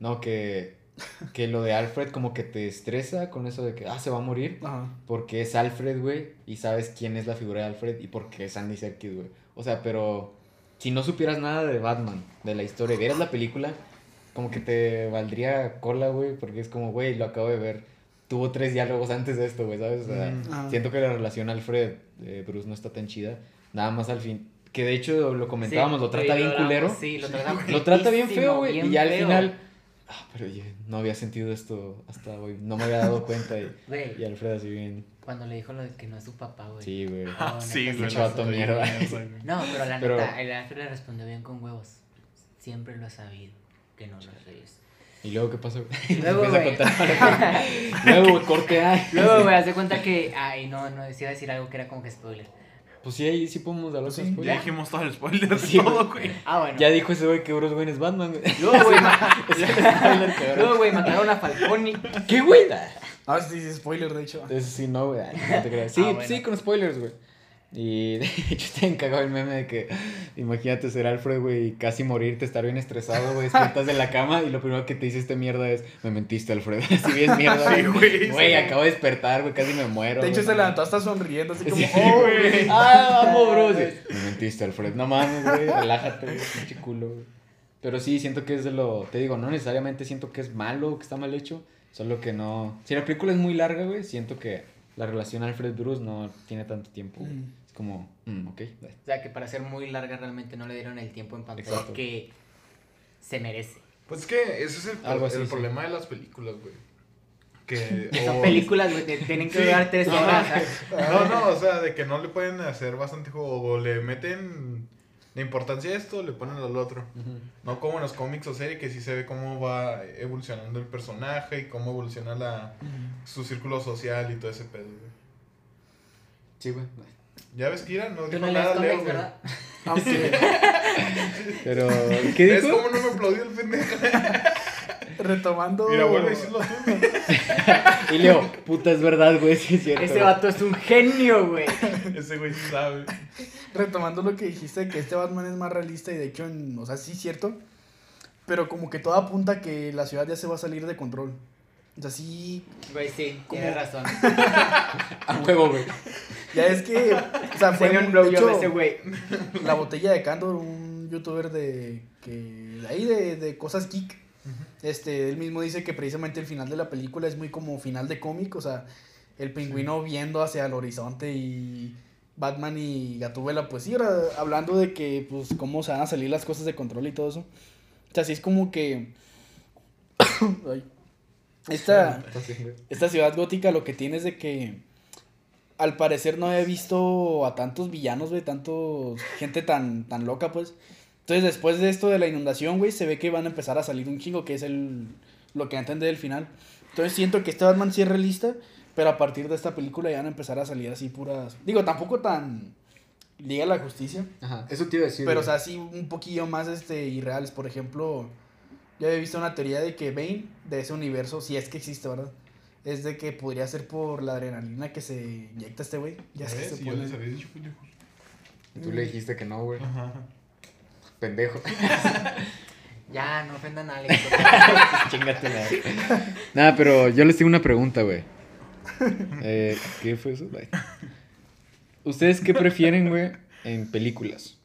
No, que, que lo de Alfred como que te estresa con eso de que, ah, se va a morir. Ajá. Porque es Alfred, güey, y sabes quién es la figura de Alfred y porque es Andy Serkis, güey. O sea, pero si no supieras nada de Batman, de la historia, vieras la película, como que te valdría cola, güey, porque es como, güey, lo acabo de ver. tuvo tres diálogos antes de esto, güey, ¿sabes? O sea, Mm. Ajá. siento que la relación Alfred-Bruce no está tan chida. Nada más al fin. Que de hecho lo comentábamos, Sí, lo trata bien lo culero. Sí, lo trata Lo trata bien feo, güey. Y ya al feo. final. Ah, pero yo no había sentido esto hasta hoy. No me había dado cuenta. Y, y Alfred así bien. cuando le dijo lo de que no es su papá, güey. Sí, güey. No, sí, güey. Mierda. No, pero la Pero- neta, el Alfred le respondió bien con huevos. Siempre lo ha sabido, que no lo es. ¿Y luego qué pasó? Luego, a güey. luego, güey, corte A. Luego, güey, hace cuenta que. Ay, no, no, decía decir algo que era como que spoiler. Pues sí, ahí sí podemos hablar Sí, de Ya spoilers. dijimos todo el spoiler de Sí, todo, güey. Ah, bueno. Ya dijo ese güey que Bruce Wayne es Batman. güey. Luego, güey, ahora- güey, mataron a Falcone. ¿Qué, güey? Ah, sí, sí, spoiler, de hecho. Entonces sí, no, güey. No te creas. Sí, Ah, bueno. sí, con spoilers, güey. Y de hecho te encagado el meme de que imagínate ser Alfred, güey, y casi morirte, estar bien estresado, güey, despiertas de la cama y lo primero que te dice este mierda es, me mentiste, Alfred. Así bien mierda. Sí, güey, Güey, sí. acabo de despertar, güey, casi me muero. De hecho, se levantó hasta sonriendo, así como, Sí, oh, güey. Ah, vamos, bro. Me mentiste, Alfred. No mames, güey. Relájate, güey. Pinche culo, güey. Pero sí, siento que es de lo. Te digo, no necesariamente siento que es malo, que está mal hecho. Solo que no. Si la película es muy larga, güey, siento que la relación Alfred-Bruce no tiene tanto tiempo. güey. Mm. Es como, mm, ok. O sea, que para ser muy larga realmente no le dieron el tiempo en pantalla Exacto. que se merece. Pues es que ese es el, Algo así, el sí. problema de las películas, güey. Que. Son películas, güey, que tienen que Sí. durar tres horas. No, no, o sea, de que no le pueden hacer bastante juego. O le meten la importancia a esto, le ponen al otro. No como en los cómics o series, que sí se ve cómo va evolucionando el personaje y cómo evoluciona la, su círculo social y todo ese pedo, güey. Sí, güey. Ya ves, Kira, no dijo no nada, Leo, güey. Aunque Pero, ¿qué ¿Ves dijo? cómo no me aplaudió el pendejo? Retomando. Mira, vuelve a decirlo tú, güey. Y Leo, puta, es verdad, güey, sí es cierto. Ese vato es un genio, güey. Ese güey sí sabe. Retomando lo que dijiste, que este Batman es más realista y de hecho, en- o sea, sí es cierto. Pero como que todo apunta a que la ciudad ya se va a salir de control. O sea, sí. Güey, sí, ¿Cómo? tienes razón. A huevo, güey. Ya es que. O sea, fue. Un de blowjob hecho, ese güey. La botella de Candor, un youtuber de. que de ahí de, de cosas geek. Este, él mismo dice que precisamente el final de la película es muy como final de cómic, o sea, el pingüino viendo hacia el horizonte y Batman y Gatúbela, pues sí, ahora hablando de que, pues, cómo se van a salir las cosas de control y todo eso. O sea, sí es como que... Ay. Esta, esta ciudad gótica lo que tiene es de que al parecer no he visto a tantos villanos, güey, tantos gente tan, tan loca, pues. Entonces, después de esto de la inundación, güey, se ve que van a empezar a salir un chingo, que es el lo que entendí del final. Entonces, siento que este Batman sí es realista, pero a partir de esta película ya van a empezar a salir así puras... Digo, tampoco tan Liga la Justicia, Ajá, eso te iba a decir. pero o güey. sea, sí un poquillo más este, irreales. Por ejemplo, yo había visto una teoría de que Bane, de ese universo, si es que existe, ¿verdad? Es de que podría ser por la adrenalina que se inyecta este güey. Ya es que ¿Ves? se Y yo pone... les había dicho. Y tú le dijiste que no, güey. Ajá. Pendejo. Ya, no ofendan a Alex. Chingate la. Nada, pero yo les tengo una pregunta, güey. Eh, ¿Qué fue eso? Bye. ¿Ustedes qué prefieren, güey, en películas?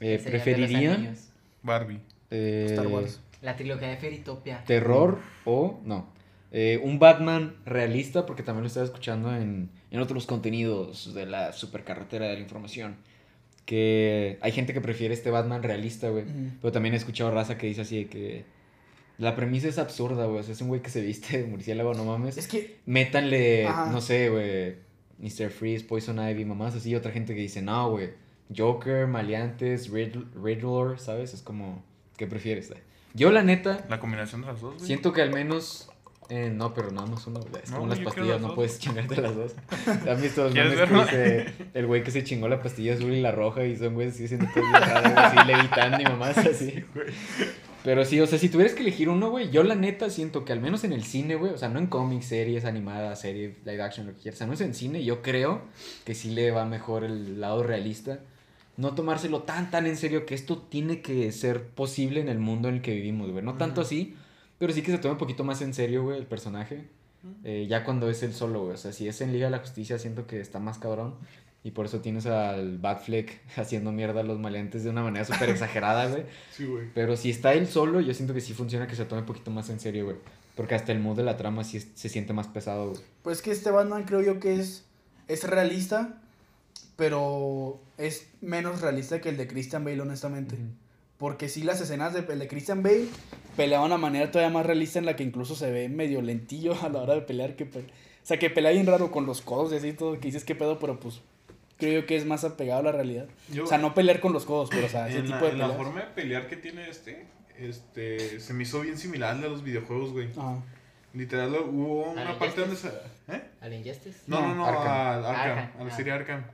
Eh, ¿Preferirían. Barbie. eh, Star Wars. La trilogía de Feritopia. terror o no? Eh, un Batman realista, porque también lo estaba escuchando en, en otros contenidos de la supercarretera de la información. Que hay gente que prefiere este Batman realista, güey. Pero también he escuchado raza que dice así de que la premisa es absurda, güey. O sea, es un güey que se viste de murciélago, no mames. Es que... Métanle, Ajá. no sé, güey, Mr. Freeze, Poison Ivy, mamás así. Y otra gente que dice, no, güey, Joker, Maleantes, Riddler, Riddler, ¿sabes? Es como, ¿qué prefieres? güey? Yo, la neta, La combinación de las dos, güey. siento que al menos... eh, no, pero nada más uno, güey. Es No, como las yo quiero pastillas, las no dos. puedes chingarte las dos. ¿Han visto los ¿Quieres memes que dice el güey que se chingó la pastilla azul y la roja y son güeyes así haciendo cosas así levitando y mamás así? Pero sí, o sea, si tuvieras que elegir uno, güey, yo la neta siento que al menos en el cine, güey, o sea, no en cómics, series, animadas, serie, live action, lo que quieras, al menos en cine, yo creo que sí le va mejor el lado realista. No tomárselo tan, tan en serio que esto tiene que ser posible en el mundo en el que vivimos, güey. No tanto así, pero sí que se tome un poquito más en serio, güey, el personaje. Eh, ya cuando es el solo, güey. O sea, si es en Liga de la Justicia, siento que está más cabrón. Y por eso tienes al Batfleck haciendo mierda a los maleantes de una manera súper exagerada, güey. Sí, güey. Pero si está él solo, yo siento que sí funciona que se tome un poquito más en serio, güey. Porque hasta el mood de la trama sí es- se siente más pesado, güey. Pues que este Batman creo yo que es, es realista, pero es menos realista que el de Christian Bale, honestamente. Porque sí, las escenas de, de Christian Bale peleaba de una manera todavía más realista en la que incluso se ve medio lentillo a la hora de pelear. Que, pe- o sea, que pelea bien raro con los codos y así todo, que dices qué pedo, pero pues creo yo que es más apegado a la realidad. Yo- o sea, no pelear con los codos, pero o sea, ese tipo la, de en la peleas. forma de pelear que tiene este, este, se me hizo bien similar al de los videojuegos, güey. Ajá. Literal, hubo ¿Al una parte donde se... ¿Eh? ¿Al Injustice? No, no, No, Arkham. al Arkham, Arkham, a la ah. serie Arkham.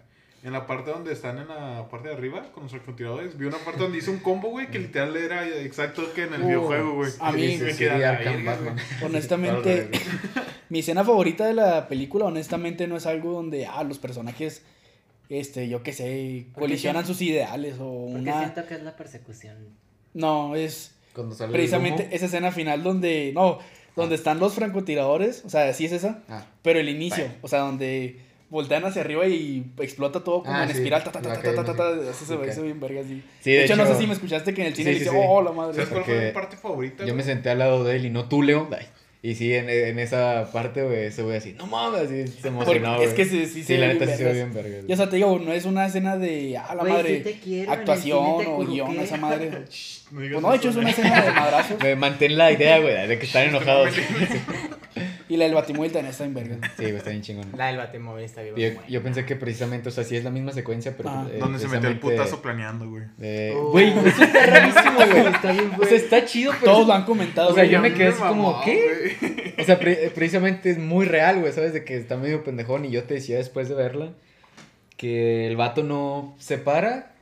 En la parte donde están en la parte de arriba con los francotiradores, vi una parte donde hizo un combo, güey, que literal era exacto que en el Uh, videojuego, güey. a mí- Sí, me Sí. Honestamente, mi escena favorita de la película, honestamente, no es algo donde, ah, los personajes, este, yo qué sé, ¿Por qué colisionan sus ideales o Porque una... siento que es la persecución. No, es Cuando sale el precisamente humo. esa escena final donde, no, donde están los francotiradores, o sea, sí es esa, Ah. pero el inicio, o sea, donde voltean hacia arriba y explota todo como Ah, en sí, espiral, ta, ta, ta, la ta, ta, ta, eso se ve, bien verga así. Sí, de, de hecho, no sé si me escuchaste que en el cine Sí, sí, dice, sí. oh, la madre. ¿Sabes cuál fue mi parte favorita? Yo me güey? senté al lado de él y no tú, Leo. Y sí, en, en esa parte, güey, ese güey así, no mames, así se emocionó, es que güey. sí, sí, Sí, se la neta bien sí se ve bien verga. Y o sea, te digo, no es una escena de, ah, la Güey, madre, te quiero, en el actuación cine te o guion, esa madre. Shh, no Pues no, de hecho es una güey. escena de madrazos. Me mantén la idea, güey, de que están enojados. Y la del Batimóvil también está en verga. Sí, güey, está bien chingón. La del Batemóvil está bien. Yo, buena. yo pensé que precisamente, o sea, sí es la misma secuencia, pero. Ah. eh, Donde se metió el putazo planeando, güey. Oh. Güey, eso está rarísimo, güey. Está bien, O güey. sea, está chido, pero. Todos lo han comentado. O sea, güey. yo me quedé así como, ¿qué? güey. O sea, pre- precisamente es muy real, güey, ¿sabes? De que está medio pendejón. Y yo te decía después de verla que el vato no se para,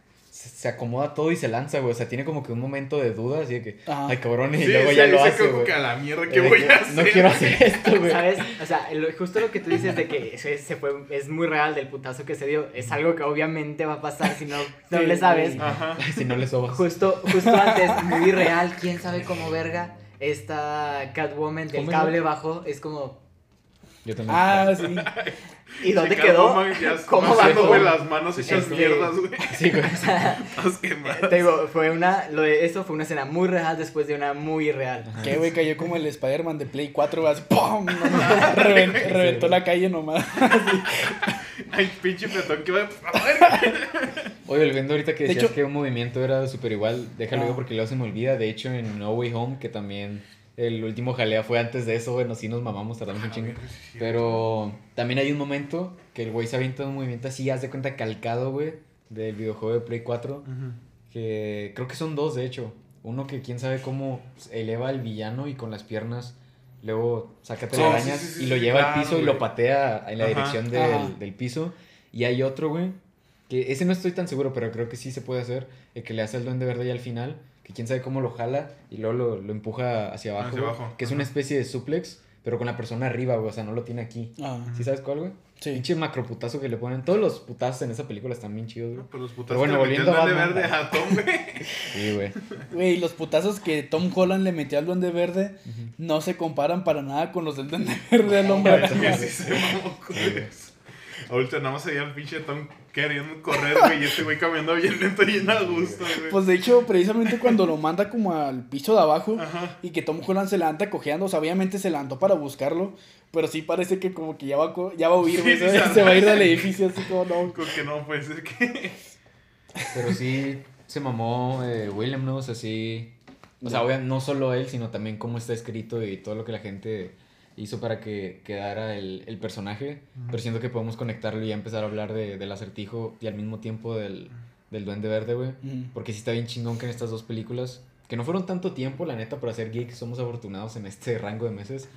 se, acomoda todo y se lanza, güey. O sea, tiene como que un momento de duda, así de que, Ajá. ay, cabrón, y Sí, luego sí, ya lo hace, como que a la mierda, ¿qué voy que, a hacer? No quiero hacer esto, güey. ¿Sabes? O sea, lo- justo lo que tú dices de que se, se fue, es muy real del putazo que se dio. Es algo que obviamente va a pasar si no, no Sí, le sabes. Ajá. Si no le sobas. Justo, justo antes, muy real, quién sabe cómo verga. Esta Catwoman del ¿Cómo cable bajo es como. Yo también. Ah, sí. ¿Y dónde quedó? ¿Cómo güey, las manos hechas Este- mierdas, güey. Sí, güey. Todas quemadas. Te digo, fue una. Lo de eso fue una escena muy real después de una muy irreal. Que güey cayó como el Spider-Man de Play 4, güey, así, ¡pum! Nomás, reventó, reventó la calle nomás. Ay, pinche petón que va a. Oye, viendo ahorita que De decías hecho- que un movimiento era súper igual, déjalo yo porque luego se me olvida. De hecho, en No Way Home, que también el último jalea fue antes de eso, bueno, sí nos mamamos, tardamos un chingo. Pero también hay un momento que el güey se avienta un movimiento así, haz de cuenta calcado, güey, del videojuego de Play 4. Que creo que son dos, de hecho. Uno que quién sabe cómo eleva al villano y con las piernas luego saca telarañas sí, sí, sí, y lo lleva al piso y lo patea en la Ajá. dirección del, Ajá. del piso. Y hay otro, güey, que ese no estoy tan seguro, pero creo que sí se puede hacer. El que le hace el duende verde ya al final, quién sabe cómo lo jala y luego lo, lo empuja hacia abajo. Hacia güey, abajo, Que es una especie de suplex, pero con la persona arriba, güey, o sea, no lo tiene aquí. Ah, ¿Sí sabes cuál, güey? sí. Pinche macroputazo que le ponen. Todos los putazos en esa película están bien chidos, güey. Pero los putas Pero bueno, que le metió volviendo a el duende verde a Tom, güey. Sí, güey. Güey, los putazos que Tom Holland le metió al Duende Verde no se comparan para nada con los del Duende Verde al hombre. Sí se mamó con eso. Ahorita nada más veía al pinche Tom queriendo correr, güey, y este güey caminando bien lento y bien a gusto, güey. Pues de hecho, precisamente cuando lo manda como al piso de abajo Ajá. y que Tom Holland se levanta cojeando, o sea, obviamente se levantó para buscarlo, pero sí parece que como que ya va, ya va a huir, güey, se se va a ir del edificio así como no. Con que no puede ser que. Pero sí se mamó eh, William, ¿no? O sea, sí. O sea, no solo él, sino también cómo está escrito y todo lo que la gente hizo para que quedara el, el personaje. Pero siento que podemos conectarlo y ya empezar a hablar de, del acertijo y al mismo tiempo del, del Duende Verde, güey. Porque sí está bien chingón que en estas dos películas, que no fueron tanto tiempo, la neta, para ser geeks, somos afortunados en este rango de meses.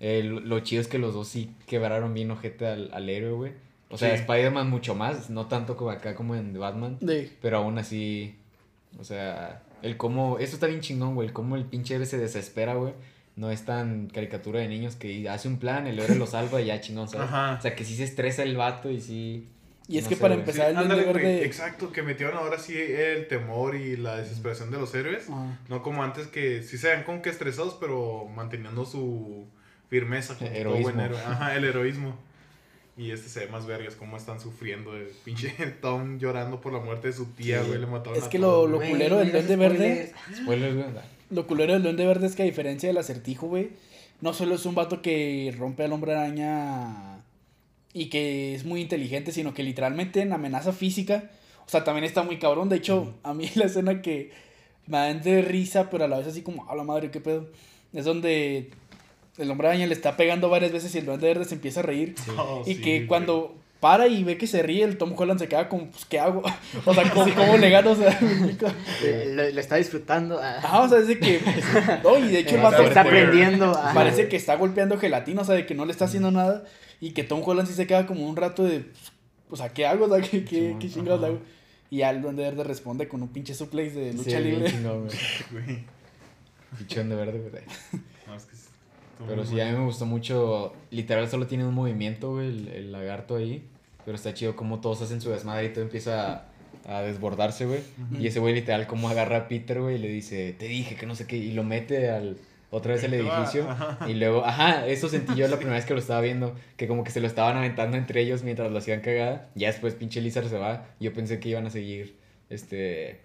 Eh, lo, lo chido es que los dos sí quebraron bien ojete al, al héroe, güey. O sea, Sí. Spider-Man mucho más, no tanto como acá como en Batman. De, Pero aún así, o sea, el cómo, eso está bien chingón, güey, el cómo el pinche héroe se desespera, güey. No es tan caricatura de niños que hace un plan, el héroe lo salva y ya chingón, ¿sabes? Ajá. O sea, que sí se estresa el vato y sí... y es no que sé, para empezar el ándale, Verde... Exacto, que metieron ahora sí el temor y la desesperación de los héroes. Ajá. No como antes que sí se veían como que estresados, pero manteniendo su firmeza. Como todo buen héroe. Ajá, el heroísmo. Y este se ve más vergas, cómo están sufriendo. El pinche Tom llorando por la muerte de su tía, Sí. güey. Le mataron Es a que lo- culero del Duende Verde- spoilers. Spoilers, güey. Lo culero del Duende Verde es que a diferencia del acertijo, güey, no solo es un vato que rompe al hombre araña y que es muy inteligente, sino que literalmente en amenaza física, o sea, también está muy cabrón. De hecho, a mí la escena que me da de risa, pero a la vez así como, a la madre, qué pedo, es donde el hombre araña le está pegando varias veces y el duende verde se empieza a reír. Oh, y sí, que cuando para y ve que se ríe, el Tom Holland se queda como, pues, ¿qué hago? O sea, ¿cómo, cómo le gano? O sea. Lo, lo está disfrutando. ah. O sea, es de que. No, y de hecho el Eh, vato está aprendiendo. ah. parece que está golpeando gelatina, o sea, de que no le está haciendo nada. Y que Tom Holland sí se queda como un rato de. pues, O sea, ¿qué hago? O sea, ¿qué, qué, qué chingados hago? Y ya el Duende Verde responde con un pinche suplex de lucha Sí, libre. güey. Pichón de verde, güey. No, es que es- estuvo Pero sí, a mí me gustó mucho. Literal, solo tiene un movimiento, güey, el, el lagarto ahí. Pero está chido como todos hacen su desmadre y todo empieza a, a desbordarse, güey. Y ese güey, literal, como agarra a Peter, güey, y le dice, te dije que no sé qué. Y lo mete al. Otra vez te va, edificio. ajá. Y luego, ajá, eso sentí yo la primera vez que lo estaba viendo. Que como que se lo estaban aventando entre ellos mientras lo hacían cagada. Ya después, pinche Lizard se va. y Yo pensé que iban a seguir, este.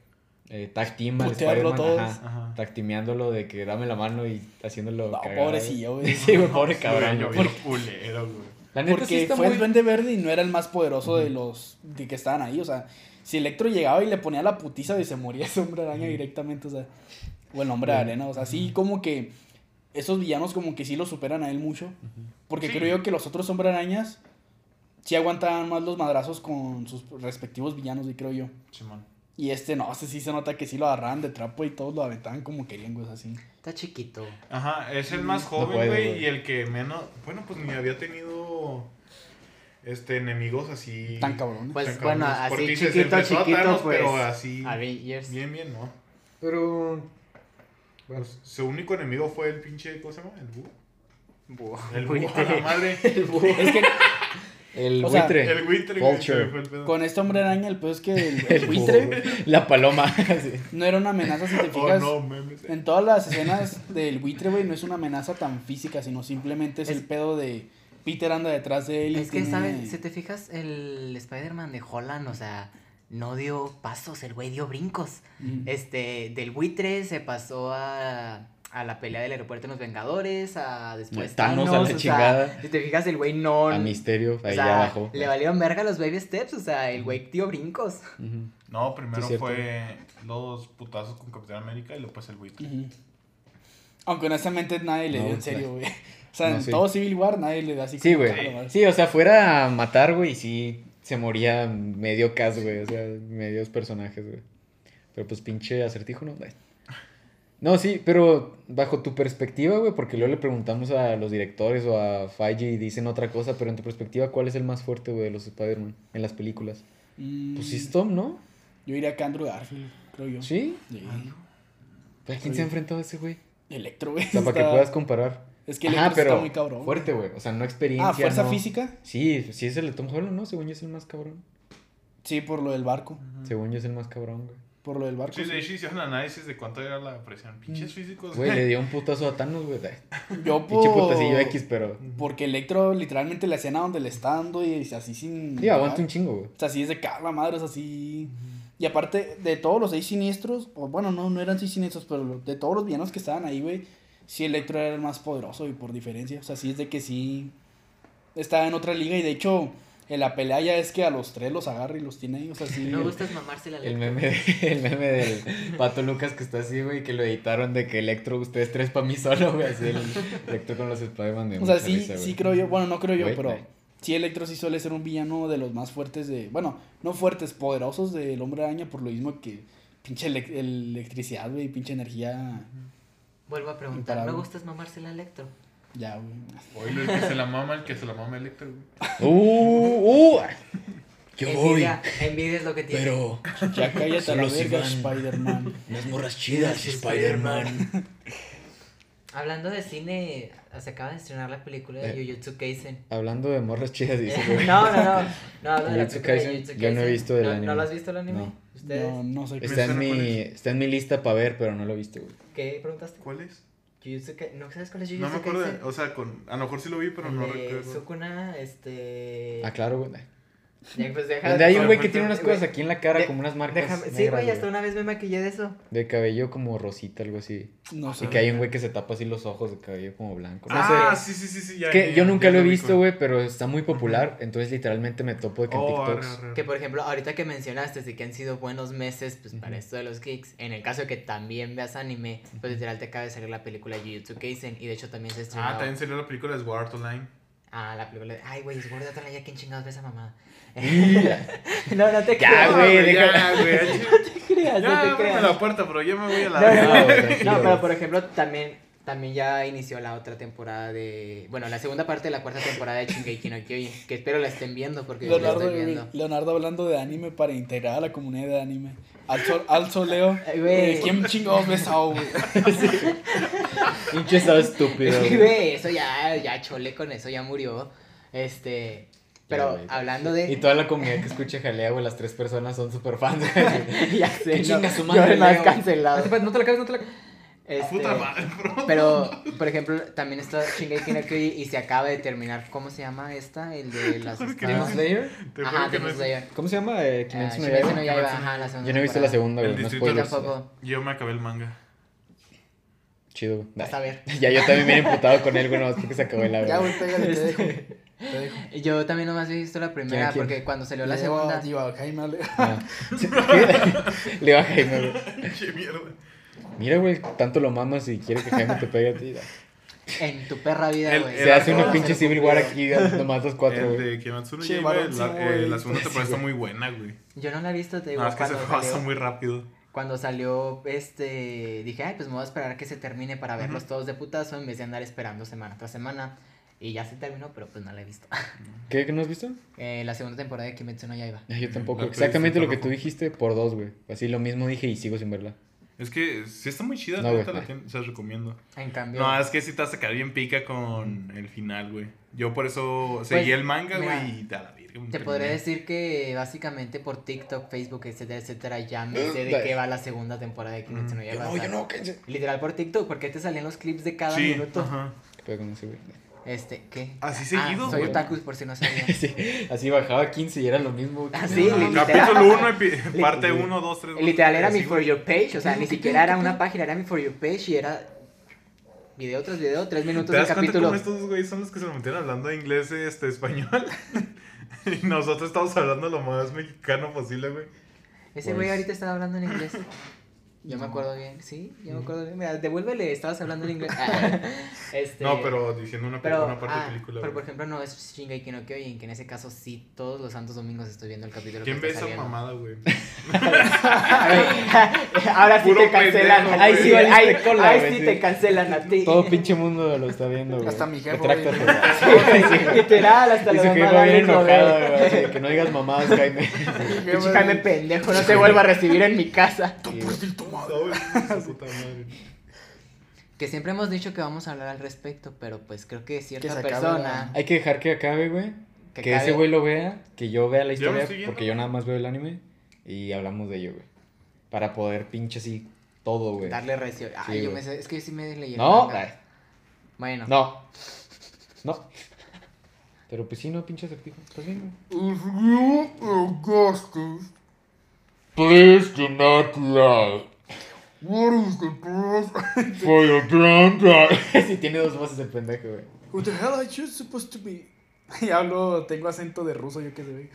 Eh, tag team al Spider-Man, todos. ajá, de que dame la mano y haciéndolo No, cagada, pobrecillo, güey. Sí, güey, pobre Sí, cabrón. güey, güey. llovió culero, güey. La neta sí Porque está fue muy... el Duende Verde y no era el más poderoso de los de que estaban ahí. O sea, si Electro llegaba y le ponía la putiza y se moría ese hombre araña directamente, o sea, o el hombre de arena, o sea, sí como que esos villanos como que sí lo superan a él mucho. Porque Sí. creo yo que los otros hombre arañas sí aguantaban más los madrazos con sus respectivos villanos, y creo yo. Simón. Y este no, este sí se nota que sí lo agarraban de trapo y todos lo aventaban como querían, güey, así. Está chiquito. Ajá, es el más joven, güey. y el que menos. Bueno, pues ni había tenido. Este, enemigos así. Tan cabrón. Pues tan bueno, cabrones. así Porque chiquito, a chiquito, Thanos, pues. Pero así. Avengers. Bien, bien, ¿no? Pero... Pues, su único enemigo fue el pinche. ¿Cómo se llama? El búho. Búho. El búho, a la madre. Es que El O sea, buitre. El buitre. güey, Vulture. se me fue el pedo. con este hombre araña el peor es que el, el El buitre. La paloma. sí. no era una amenaza si te Oh, fijas. no, memes. En todas las escenas del buitre, güey, no es una amenaza tan física, sino simplemente es, Es- el pedo de Peter anda detrás de él. y Es que, tiene- ¿sabes? Si te fijas, el Spider-Man de Holland, o sea, no dio pasos, el güey dio brincos. Este, del buitre se pasó a, a la pelea del aeropuerto de los Vengadores, a después Thanos a la o sea, chingada. si te fijas, el güey no... A Misterio, o ahí sea, abajo. le valieron verga los baby steps, o sea, el güey dio brincos. No, primero Sí, fue los putazos con Capitán América y después el buitre. Aunque honestamente nadie le No, dio en sí. serio, güey. O sea, No, en sí. todo Civil War nadie le da así Sí, güey. Sí, o sea, fuera a matar, güey, sí se moría medio cast, güey. O sea, medios personajes, güey. Pero pues pinche acertijo, ¿no? No, sí, pero bajo tu perspectiva, güey, porque luego le preguntamos a los directores o a Feige y dicen otra cosa, pero en tu perspectiva, ¿cuál es el más fuerte, güey, de los Spider-Man en las películas? Mm, Pues sí, Tom, ¿no? Yo diría que Andrew Garfield, creo yo. ¿Sí? Sí. ¿Pero ¿A quién se ha enfrentado a ese, güey? Electro, güey. O sea, para que puedas comparar. Es que Ajá, Electro pero está muy cabrón. fuerte, güey. O sea, no experiencia, Ah, fuerza no- física. Sí, sí es el de Tom Holland, ¿no? Según yo es el más cabrón. Sí, por lo del barco. Según yo es el más cabrón, güey. Por lo del barco. Sí, sí. de hecho hicieron análisis de cuánto era la presión. Pinches físicos. Güey, le dio un putazo a Thanos, güey. Yo Pinche por... putacillo X, pero. Porque Electro, literalmente, la escena donde le está dando y es así sin... Sí, aguanta un chingo, güey. O sea, así es de cara, madre, es así... Y aparte, de todos los seis siniestros, o bueno, no, no eran seis siniestros, pero de todos los villanos que estaban ahí, güey, sí Electro era el más poderoso y por diferencia. O sea, sí es de que sí estaba en otra liga y de hecho, en la pelea ya es que a los tres los agarra y los tiene ahí, o sea, sí... Me gusta es mamarse la El meme, de- el meme del Pato Lucas que está así, güey, que lo editaron de que Electro, ustedes tres para mí solo, güey. Así el Electro con los Spider-Man de O sea, sí, risa, sí creo yo, bueno, no creo yo, Güey, pero güey. sí Electro sí suele ser un villano de los más fuertes de, bueno, no fuertes, poderosos del Hombre Araña por lo mismo que pinche elec- electricidad, güey, pinche energía, Vuelvo a preguntar, Imparable. me gusta es mamarse la electro. ya, güey. Oye, el que se la mama, el que se la mama Electro, güey. Uh, uh. Yo voy, envidia, envidia es lo que tiene. pero Ya cállate a la verga, Spider-Man. unas morras chidas, Spider-Man. Hablando de cine, se acaba de estrenar la película de Eh. Jujutsu Kaisen. Hablando de morras chidas, dice, güey. no, no, no. No, hablo de la Jujutsu película de Kaisen, Jujutsu yo no he visto el ¿No, anime. ¿No lo has visto el anime? No. ¿Ustedes? No, no qué. Está en, mi, es. está en mi lista para ver, pero no lo he visto, güey. ¿Qué preguntaste? ¿Cuál es? Jujutsu Kaisen. ¿No sabes cuál es Jujutsu No me acuerdo. De- O sea, con, a lo mejor sí lo vi, pero no recuerdo. Sukuna, este... Ah, claro, güey. Ya, pues deja Donde hay un güey que tiene unas cosas aquí en la cara, de- como unas marcas. déjame- Sí, güey, hasta una vez me maquillé de eso. De cabello como rosita, algo así. No sé. Y que hay un güey que se tapa así los ojos de cabello como blanco. No ah, sé. sí, sí, sí, sí. Ya, Es que ya, yo nunca ya lo he visto, güey, pero está muy popular. Entonces, literalmente me topo de que en Oh, TikToks. arre, arre. Que por ejemplo, ahorita que mencionaste de que han sido buenos meses pues, para esto de los geeks, en el caso de que también veas anime, pues literal te acaba de salir la película Jujutsu Kaisen y de hecho también se estrenó. Ah, también salió la película de Sword Art Online. Ah, la película de. Ay, güey, Sword Art Online, ya quién chingados ve esa mamada. Ya. no, no te Ya, creas. güey, ya, güey. No te creas, Ya, no te creas. la puerta, pero yo me voy a la. No, no, pero por ejemplo, también, también ya inició la otra temporada de. Bueno, la segunda parte de la cuarta temporada de Shingeki no Kyojin. Que espero la estén viendo porque yo la Leonardo, estoy viendo. Leonardo hablando de anime para integrar a la comunidad de anime. Alzo, alzo Leo. Ay, güey. Eh, ¿Quién chingados ves a güey? Pinche estaba estúpido. Güey, eso ya, ya chole con eso, ya murió. Este. Pero güey. hablando de. Y toda la comunidad que escucha Jalea, güey, las tres personas son súper fans. ya sé, Que no, chinga su madre, Leo. cancelado. No te la cabes, no te la Este, Puta madre, bro. Pero, por ejemplo, también está Shingeki no Kyojin y se acaba de terminar. ¿Cómo se llama esta? El de las. ¿Demon Slayer? Ajá, Demon no Slayer. ¿Cómo se llama? Eh, Ah, Kimetsu no Yaiba. no no- ajá, la segunda Yo no he visto la segunda, güey. No tampoco. Yo me acabé el manga. Chido. Vas a ver. Ya yo también bien emputado con él, güey, nomás porque se acabó el Ya, agua. güey, pégale, te dejo. Yo también nomás he visto la primera quién? porque cuando salió la segunda. digo, a Jaime, le- Ah. Sí, ¿qué? Le va a Jaime. Qué mierda. Mira, güey, tanto lo mamas y quiere que Jaime te pegue a ti. En tu perra vida, güey. Se hace una pinche Civil War aquí, nomás los cuatro, El güey. de Kimetsu no Yaiba, la, sí, eh, la segunda temporada está muy buena, güey. Yo no la he visto, te digo, Nada más que se cuando pasa salió, muy rápido. cuando salió, este, dije, ay, pues me voy a esperar que se termine para verlos Ujú. todos de putazo en vez de andar esperando semana tras semana. Y ya se terminó, pero pues no la he visto. ¿Qué? ¿Que no has visto? Eh, la segunda temporada de Kimetsu no Yaiba. Yo tampoco. La Exactamente lo que tú dijiste por dos, güey. Así lo mismo dije y sigo sin verla. Es que sí está muy chida, No, güey. la tien- se las recomiendo. En cambio, No, es que sí te vas a sacar bien pica con el final, güey. Yo por eso seguí el manga, mira, güey, y te a la virgen. te terminé. podré decir que básicamente por TikTok, Facebook, etcétera, etcétera, ya me sé de qué va la segunda temporada de Kimetsu no Mm. Yaiba. No, yo no, cállense. Literal por TikTok, porque te salían los clips de cada Sí, minuto. ajá. ¿Qué pedo con ese, güey? Este, ¿qué? Así Ah, seguido, soy otaku, por si no sabía. Sí, así bajaba 15 y era lo mismo. Ah, sí, Ajá. literal. Capítulo 1, parte 1, 2, 3. Literal era mi For Your Page, o sea, ni siquiera era una página, era mi For Your Page y era video tras video, tres minutos ¿Te de das cuenta capítulo. cómo estos güeyes son los que se lo metieron hablando inglés, este, español? y nosotros estamos hablando lo más mexicano posible, güey. Ese güey Pues- ahorita estaba hablando en inglés. Yo me acuerdo bien, sí, yo me acuerdo bien. Mira, devuélvele, estabas hablando en inglés. este, No, pero diciendo una, pero, una parte ah, de película, pero por ejemplo no es Shingeki no Kyojin, que en ese caso sí, todos los santos domingos estoy viendo el capítulo ¿Quién ve esa mamada, güey? Ahora sí Puro te cancelan. pendejo, Ahí sí, ahí, Valiste cola, ahí sí sí. te cancelan a ti. Todo pinche mundo lo está viendo, güey. Hasta mi jefe, literal, hasta Y su demás jefa bien dale, enojada, joder. güey. Que no digas mamadas, Jaime. Pinche Jaime pendejo, no te vuelvo a recibir en mi casa. Sí, güey. No, su puta madre. Que siempre hemos dicho que vamos a hablar al respecto, pero pues creo que cierta Que se acabe persona. Hay que dejar que acabe, güey. Que Que, acabe. ese güey lo vea, que yo vea la Yo historia, porque yo nada más veo el anime y hablamos de ello, güey. Para poder pinche así todo, güey. Darle recio. Ay, Sí, yo me sé, es que sí me leí No, Bueno. no, no. Pero pues sí, no, pinche acertijo. ¿Estás bien, güey? If you, Please do not lie what is the best? for your sí, tiene dos voces el pendejo, güey. Who the hell are you supposed to be? Y hablo, tengo acento de ruso, yo qué sé, güey.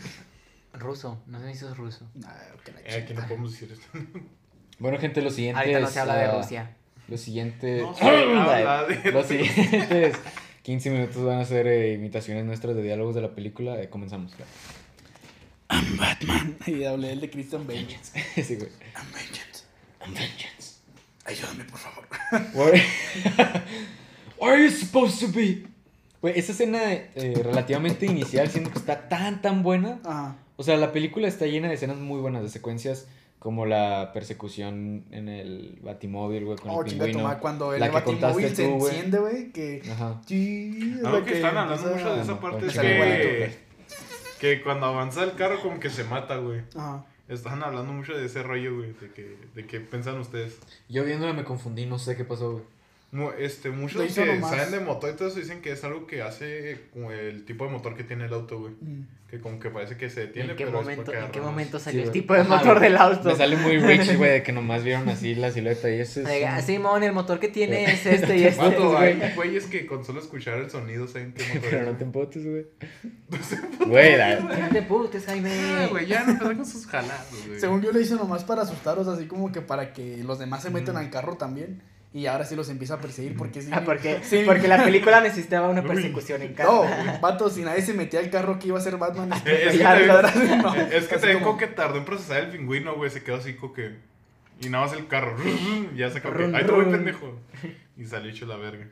Ruso, no sé si sos ruso. Nah, que la Eh, aquí no podemos decir esto. Bueno, gente, los siguientes. Ahorita no se habla de ah, Rusia. Los siguientes. No se habla de Los siguientes 15 minutos van a ser eh, imitaciones nuestras de diálogos de la película. Eh, comenzamos. I'm Batman. Y hablé el de Christian Bale. sí, güey. I'm vengeance. I'm vengeance. Ayúdame, por favor. Where, where are you supposed to be? Güey, esa escena eh, relativamente inicial, siendo que está tan, tan buena. Ajá. O sea, la película está llena de escenas muy buenas, de secuencias como la persecución en el batimóvil, güey, con Oh, el pingüino. madre, cuando el la que batimóvil contaste se tú, güey. enciende, güey, que... Ajá. Sí, es Algo la que están hablando mucho de esa no, parte no, es no, que, que cuando avanza el carro como que se mata, güey. Ajá. Están hablando mucho de ese rollo, güey, de que, de qué piensan ustedes. Yo viéndola me confundí, no sé qué pasó, güey. Este, muchos que saben de motor y todo eso dicen que es algo que hace como el tipo de motor que tiene el auto, güey. Mm. Que como que parece que se detiene, ¿En qué pero es momento, ¿en qué más. momento Sí, salió el güey. tipo de motor güey. del auto? Me sale muy rich, güey, de que nomás vieron así la silueta y ese es... De, un- Simón, el motor que tiene es este y este. Güey. hay güeyes que con solo escuchar el sonido saben qué motor Pero es. no te empotes, güey. Güey, la- No te putes, Jaime. Ah, güey, ya no empezar con sus jalados, güey. Según yo lo hice nomás para asustarlos, así como que para que los demás se metan al carro también. Y ahora sí los empieza a perseguir porque sí. Ah, porque, sí. porque la película necesitaba una persecución en No, casa. vato, si nadie se metía al carro que iba a ser Batman. Es que no. Es que también como- que tardó en procesar el pingüino, güey. Se quedó así como que. Y nada más el carro. Ya se. Run, Ay, te voy, pendejo. Y salió hecho la verga.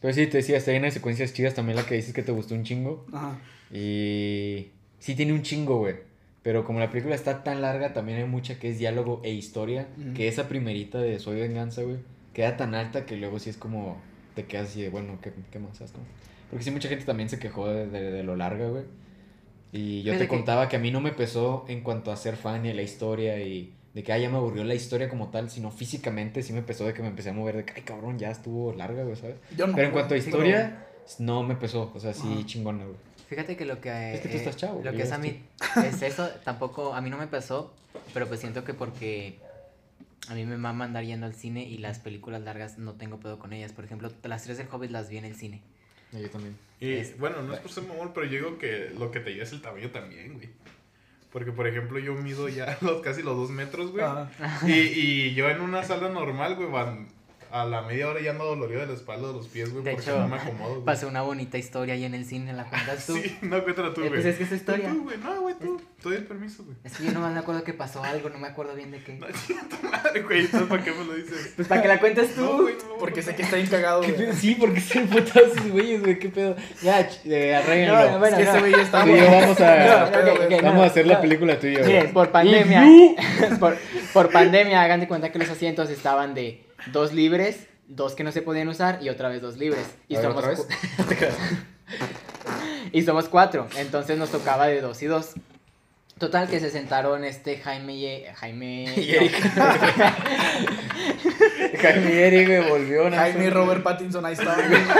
Pero sí, te decía, está llena de secuencias chidas también la que dices que te gustó un chingo. Ajá. Y sí tiene un chingo, güey. Pero como la película está tan larga, también hay mucha que es diálogo e historia. Que esa primerita de Soy Venganza, güey, queda tan alta que luego sí es como... Te quedas así de, bueno, ¿qué, qué más? ¿Sabes cómo? Porque sí, mucha gente también se quejó de, de- de lo larga, güey. Y yo te que- contaba que a mí no me pesó en cuanto a ser fan y a la historia y de que, ah, ya me aburrió la historia como tal, sino físicamente sí me pesó de que me empecé a mover de que, ay, cabrón, ya estuvo larga, güey, ¿sabes? Yo no. Pero en cuanto a sí, historia, no me pesó, o sea, sí Ajá. chingona, güey. Fíjate que lo que. Es que tú eh, estás chavo, Lo que es a mí. Es eso, tampoco. A mí no me pasó. Pero pues siento que porque. A mí me mama andar yendo al cine y las películas largas no tengo pedo con ellas. Por ejemplo, las tres del Hobbit las vi en el cine. Yo también. Y Es- bueno, no es por ser mamón, pero yo digo que lo que te lleva es el tamaño también, güey. Porque, por ejemplo, yo mido ya los, casi los dos metros, güey. Ajá. Y, y yo en una sala normal, güey, van a la media hora ya ando dolorido de la espalda, de los pies, güey, De porque hecho, no me acomodo. güey. Pasó una bonita historia ahí en el cine, ¿la cuentas tú? Sí, no, cuéntala tú, Eh, güey. pues es que esa historia. Tú, güey, no, güey, tú. Te doy el permiso, güey. Es que yo nomás me acuerdo que pasó algo, no me acuerdo bien de qué. No, madre, güey. ¿Entonces para qué me lo dices? Pues para que la cuentes tú. No, güey, no, no, Porque no. sé que está bien cagado. Sí, porque se putas esos güeyes, güey, qué pedo. Ya, eh, arréglenlo. No, bueno, es que no. ese güey está Tú y yo vamos a, vamos no, a hacer la película yo. güey. Miren, por pandemia, por, por pandemia, hagan de cuenta que los asientos estaban de dos libres, dos que no se podían usar y otra vez dos libres. Y ver, somos y somos cuatro, entonces nos tocaba de dos y dos. Total que se sentaron este Jaime y Jaime Y Eric. Jaime y Eric, güey, volvió. ¿no? Jaime y Robert Pattinson ahí estaban. güey.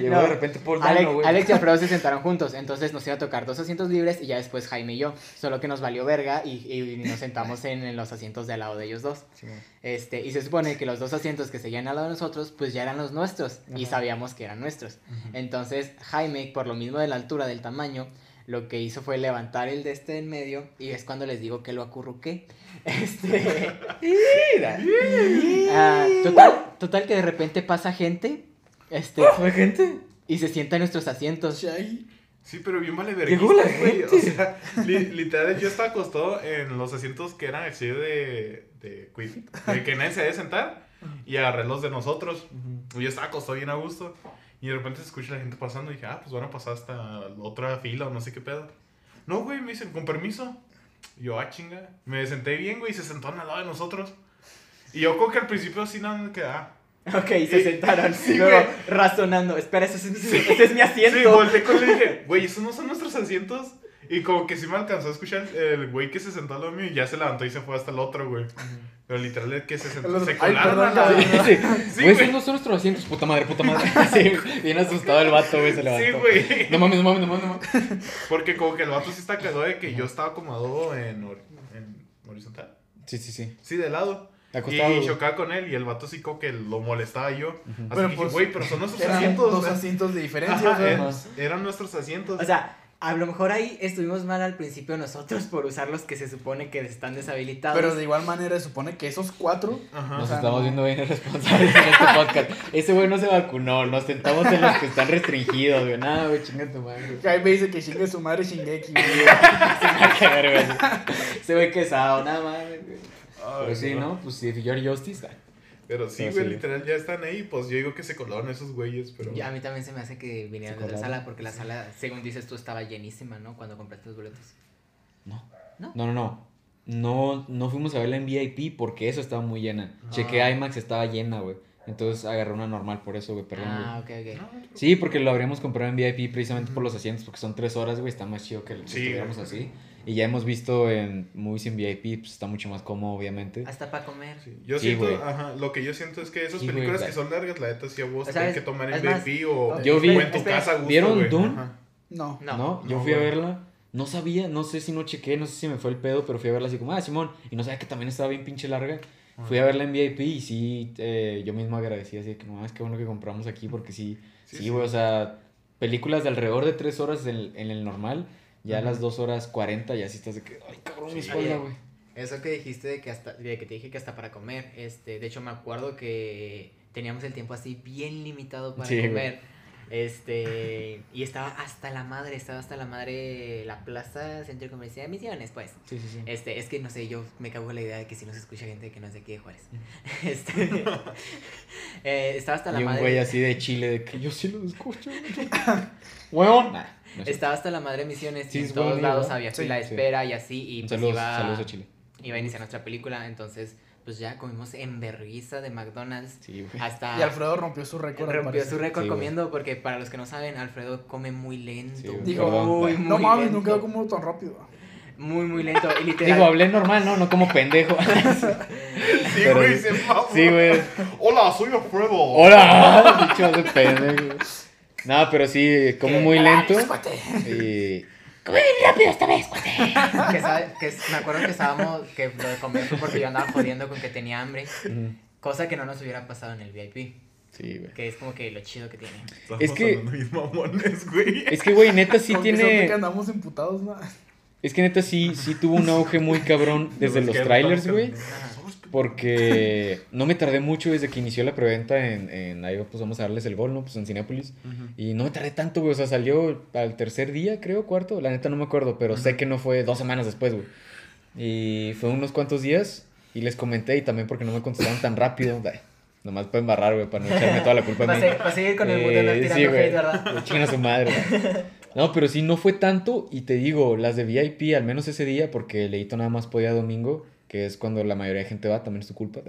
Llegó No. de repente Paul Alex, Dano, güey. Alex y Alfredo se sentaron juntos, entonces nos iba a tocar dos asientos libres y ya después Jaime y yo. Solo que nos valió verga y, y nos sentamos en, en los asientos de al lado de ellos dos. Sí. Este, y se supone que los dos asientos que seguían al lado de nosotros, pues ya eran los nuestros. Y Ajá. sabíamos que eran nuestros. Entonces, Jaime, por lo mismo de la altura, del tamaño, lo que hizo fue levantar el de este en medio. Y es cuando les digo que lo acurruqué. Este. Ah, total, total que de repente pasa gente. Este. ¿Fue gente? Y se sienta en nuestros asientos. Sí, pero bien vale ver. Llegó la güey. O gente. sea, li- literal, yo estaba acostado en los asientos que eran así de. de, de que nadie se debe sentar. Y agarré los de nosotros. Y yo estaba acostado bien a gusto. Y de repente se escucha la gente pasando. Y dije, ah, pues van a pasar hasta la otra fila o no sé qué pedo. No, güey, me dicen, con permiso. Y yo, ah, chinga. Me senté bien, güey, y se sentaron al lado de nosotros. Y yo como que al principio así nada más que, ah. Ok, se sentaron. Sí, luego, güey. razonando. Espera, ese es, mi- ese es mi asiento. Sí, volteé con él y dije, güey, ¿esos no son nuestros asientos? Y como que sí me alcanzó a escuchar el güey que se sentó al lado mío y ya se levantó y se fue hasta el otro, güey. Pero literal que se sentó, Los- se Ay, colaron perdón, a la- cabrón. Sí, Sí, güey, esos güey. no son nuestros asientos, puta madre, puta madre. Sí, bien asustado el vato, güey, se levantó. Sí, güey. No mames, no mames, no mames, no mames. Porque como que el vato sí está cagado de que yo estaba acomodado en, hor- en horizontal. Sí, sí, sí. Sí, de lado. Acostado. Y chocaba con él y el vato sí como que lo molestaba yo. Así Pero, que dije, pues, güey, pero son nuestros Eran asientos. dos asientos de diferencia. Ajá, o sea, eran, eran nuestros asientos. O sea, a lo mejor ahí estuvimos mal al principio nosotros por usar los que se supone que están deshabilitados. Pero de igual manera se supone que esos cuatro. Ajá. Nos o sea, estamos no. viendo bien irresponsables en este podcast. Ese güey no se vacunó, nos sentamos en los que están restringidos, güey. Nada, güey, chinga tu madre. Jaime dice que chingue su madre Shingeki. güey. Qué verga, güey. Ese güey quesado, nada más, güey. Ay, Pero sí, ¿no? Pues si Your Justice. Pero sí, güey, sí. literal ya están ahí. Pues yo digo que se colaron esos güeyes, pero. Ya a mí también se me hace que vinieron Se de la sala porque la sala, según dices tú, estaba llenísima, ¿no? Cuando compraste los boletos. No. ¿No? No, no, no. No, no fuimos a verla en VIP porque eso estaba muy llena. Ah. Chequé IMAX, estaba llena, güey. Entonces agarré una normal por eso, güey, perdón. Ah, güey. ok, ok. Sí, porque lo habríamos comprado en VIP precisamente por los asientos, porque son tres horas, güey, está más chido que lo Sí, estuviéramos así. Y ya hemos visto en movies en VIP, pues está mucho más cómodo, obviamente. Hasta para comer. Sí, Yo Sí, siento, güey. ajá, lo que yo siento es que esas Sí, películas la- que son largas, la neta sí a vos O sea, tienes es- que tomar en más, VIP o, Yo vi- o en tu espera, casa gusto, ¿vieron güey. Dune? Ajá. No. No. No, yo No, fui a verla. No sabía, no sé si no chequé, no sé si me fue el pedo, pero fui a verla así como, ah, Simón. Y no sabía que también estaba bien pinche larga. Fui a verla en VIP y sí, eh, yo mismo agradecí, así de que no, es que bueno que compramos aquí porque sí, Sí, sí, sí. güey, o sea, películas de alrededor de tres horas en, en el normal, ya a las dos horas cuarenta ya sí estás de que, ay, cabrón, mi espalda, güey. Eso que dijiste de que hasta, de que te dije que hasta para comer, este, de hecho me acuerdo que teníamos el tiempo así bien limitado para Sí, güey. comer. Este, y estaba hasta la madre, estaba hasta la madre la plaza Centro Comercial de Misiones, pues. Sí, sí, sí. Este, es que no sé, yo me cago en la idea de que si nos escucha gente que no es de aquí de Juárez. Este, eh, estaba hasta la y un madre. güey así de Chile, de que yo sí lo escucho. Weón. No cierto. Estaba hasta la madre Misiones Sí, y en todos buen amigo, lados ¿no? había Sí. fila de Sí. espera y así y pues saludos, iba, saludos a Chile. iba a iniciar nuestra película, entonces pues ya comimos en vergüenza de McDonald's Sí, güey. hasta Y Alfredo rompió su récord. rompió su récord Sí, güey. comiendo porque para los que no saben, Alfredo come muy lento. Sí. Dijo, Perdón. muy, no muy mames, lento. nunca como tan rápido. Muy, muy lento. Y literal. Digo, hablé normal, ¿no? No como pendejo. Sí, Pero güey, sí. se sí, güey. Hola, soy Alfredo. Hola, bicho de pendejo. No, pero sí, como muy lento. Y. que, sabe- que me acuerdo que estábamos, que lo de comer fue porque yo andaba jodiendo con que tenía hambre. Cosa que no nos hubiera pasado en el VIP. Sí, güey. Que es como que lo chido que tiene. Estamos Es que- mamones, güey. Es que, güey, neta sí de que tiene. andamos emputados, ¿no? Es que neta sí, sí tuvo un auge muy cabrón desde Es los trailers, güey. Porque no me tardé mucho desde que inició la preventa en, en ahí pues vamos a darles el gol, ¿no? Pues en Cinépolis. Ujú. Y no me tardé tanto, güey. O sea, salió al tercer día, creo, cuarto. La neta no me acuerdo, pero sé que no fue dos semanas después, güey. Y fue unos cuantos días. Y les comenté, y también porque no me contestaron tan rápido. Nomás para embarrar, güey, para no echarme toda la culpa a mí. seguir, va a seguir con el mundo Eh, tirando sí, güey. ¿verdad? Le chingan a su madre. güey. No, pero sí, no fue tanto. Y te digo, las de VIP, al menos ese día, porque Leito nada más podía domingo, que es cuando la mayoría de gente va, también es tu culpa.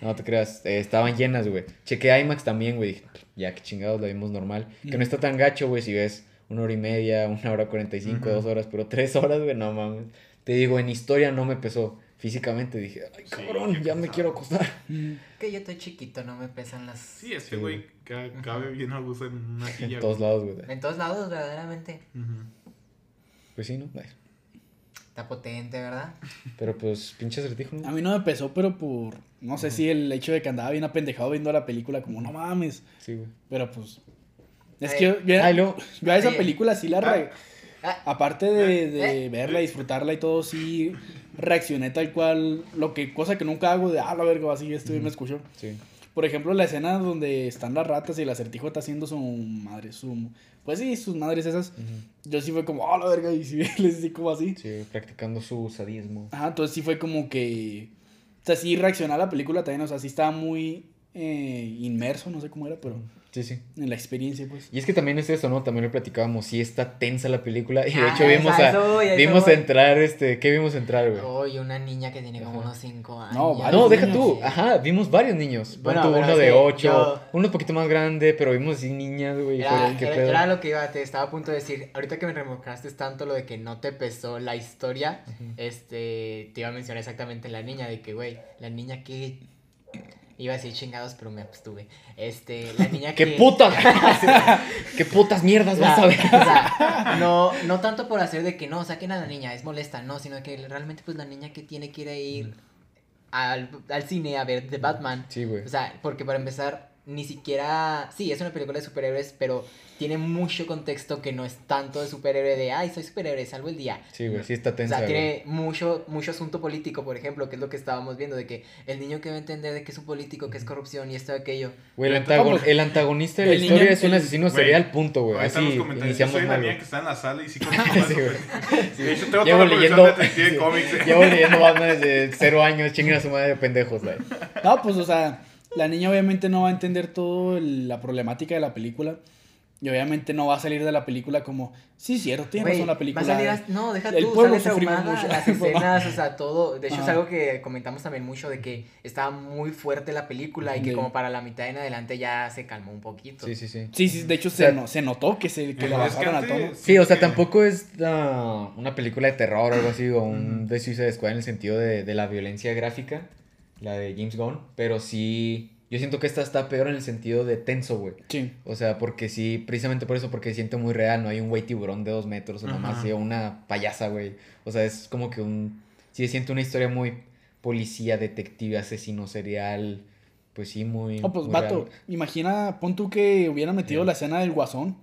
No te creas, eh, estaban llenas, güey. Chequé IMAX también, güey. Dije, ya que chingados, la vimos normal. Que no está tan gacho, güey, si ves una hora y media, una hora cuarenta y cinco, dos horas, pero tres horas, güey, no mames. Te digo, en historia no me pesó. Físicamente dije, ay, cabrón, ya me quiero acostar. Que yo estoy chiquito, no me pesan las... Sí, Sí, güey ca- cabe bien a gusto en una silla. En todos lados, güey. En todos lados, verdaderamente. Pues sí, ¿no? Ay, Está potente, ¿verdad? Pero pues, pinche acertijo, ¿no? A mí no me pesó, pero por. No sé si el hecho de que andaba bien apendejado viendo la película, como no mames. Sí, güey. Pero pues. Es Ay. que yo, yo- Ay, luego, yo a esa película sí la. re- Ah, Aparte de, de Eh. verla, disfrutarla y todo, sí reaccioné tal cual. Lo que, cosa que nunca hago de, ah, la verga, así esto y me escuchó. sí. Por ejemplo, la escena donde están las ratas y el acertijo está haciendo su madre, su. Pues sí, sus madres esas. Yo sí fue como, ah, la verga, y sí les di como así. Sí, practicando su sadismo. Ajá, entonces sí fue como que. O sea, sí reaccioné a la película también, o sea, sí estaba muy eh, inmerso, no sé cómo era, pero Sí, sí. en la experiencia, pues. Y es que también es eso, ¿no? También lo platicábamos, sí está tensa la película. Y de Ah, hecho vimos a a, eso a vimos voy. entrar, este, ¿qué vimos entrar, güey? Oye, una niña que tiene como unos 5 años. No, Ah, no, deja niños. tú. Ajá, vimos varios niños. Bueno, uno de que 8, yo- uno un poquito más grande, pero vimos así niñas, güey. y Era, fue, ¿qué era- pedo? era lo que iba, te estaba a punto de decir, ahorita que me remocaste tanto lo de que no te pesó la historia, este, te iba a mencionar exactamente la niña, de que, güey, la niña que, iba a decir chingados, pero me abstuve, este, la niña ¡Qué que... putas! ¡Qué putas mierdas vas a ver! o sea, no, no tanto por hacer de que no, saquen a la niña, es molesta, no, sino que realmente pues la niña que tiene que ir a ir al, al cine a ver The Batman, Sí, güey. o sea, porque para empezar, ni siquiera. Sí, es una película de superhéroes, pero tiene mucho contexto que no es tanto de superhéroe de ay, soy superhéroe, salvo el día. Sí, güey, sí está O tensa, sea, güey. tiene mucho, mucho asunto político, por ejemplo, que es lo que estábamos viendo, de que el niño que va a entender de que es un político, que es corrupción y esto y aquello. Güey, el, Neta, antagon- pues, el antagonista de la el historia niño- es un el- asesino Güey, serial, punto, güey. Así iniciamos yo soy la güey. que está en la sala y sí Sí, güey. De hecho, tengo Llevo toda la leyendo, de cómics. llevo leyendo Batman desde cero años, chinguen a su madre de pendejos, güey. No, pues, o sea, la niña obviamente no va a entender toda la problemática de la película. Y obviamente no va a salir de la película como, sí, cierto, tiene razón la va a película. salir as- no, deja el tú, pueblo sale mucho. las escenas, o sea, todo. De hecho, es algo que comentamos también mucho de que estaba muy fuerte la película y que Sí. como para la mitad en adelante ya se calmó un poquito. Sí, sí, sí. Sí, sí, de hecho O sea, se, no- se notó que, se, que que bajaron al tono. Sí, o sea, tampoco es ah, una película de terror o algo así, o un de Suicide Squad en el sentido de, de la violencia gráfica, la de James Gunn, pero sí, yo siento que esta está peor en el sentido de tenso, güey. Sí. O sea, porque sí, precisamente por eso, porque siento muy real, no hay un güey tiburón de dos metros o nomás, Ajá. sí, o una payasa, güey. O sea, es como que un, sí, siento una historia muy policía, detective, asesino serial, pues sí, muy... No, pues muy vato, real. imagina, pon tú que hubiera metido la escena del guasón,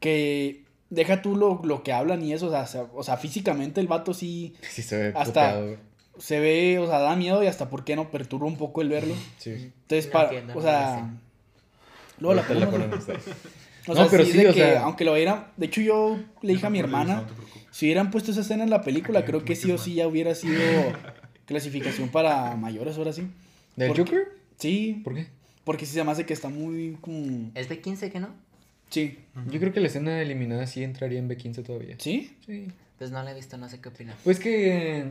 que deja tú lo, lo que hablan y eso, o sea, se- o sea, físicamente el vato sí Sí, se ve Hasta-. Se ve, o sea, da miedo y hasta por qué no perturba un poco el verlo. Sí. Entonces, No para, entiendo, o no sea, luego la la ponemos. O No, sea, pero sí, sí, de o que, sea- aunque lo hubiera, de hecho yo le dije a mi No hermana, no te preocupes. si hubieran puesto esa escena en la película, creo que sí o sí ya hubiera sido clasificación para mayores, ahora sí. ¿Del ¿Por qué? Joker? Sí, ¿Por qué? porque sí se me hace que está muy como... ¿Es de 15 que no? Sí, Yo creo que la escena eliminada sí entraría en B15 todavía. ¿sí? Sí. Pues no la he visto, no sé qué opinas. Pues que.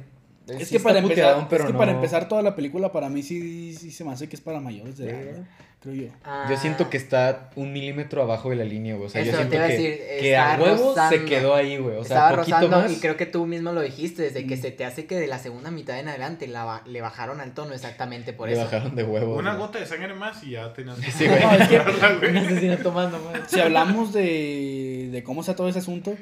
Es que, para empezar, pero es que no- para empezar toda la película para mí sí, sí se me hace que es para mayores de edad, ¿verdad? creo yo. Yo siento que está un milímetro abajo de la línea, güey. O sea, yo Eso siento que, decir, que a huevo se quedó ahí, güey. O sea, Estaba poquito rozando más. y creo que tú mismo lo dijiste, desde que Mm. se te hace que de la segunda mitad en adelante la le bajaron al tono exactamente por le eso. bajaron de huevo. Una güey. gota de sangre más y ya tenías. Sí, güey. No, es que- más nomás. Si hablamos de, de cómo está todo ese asunto,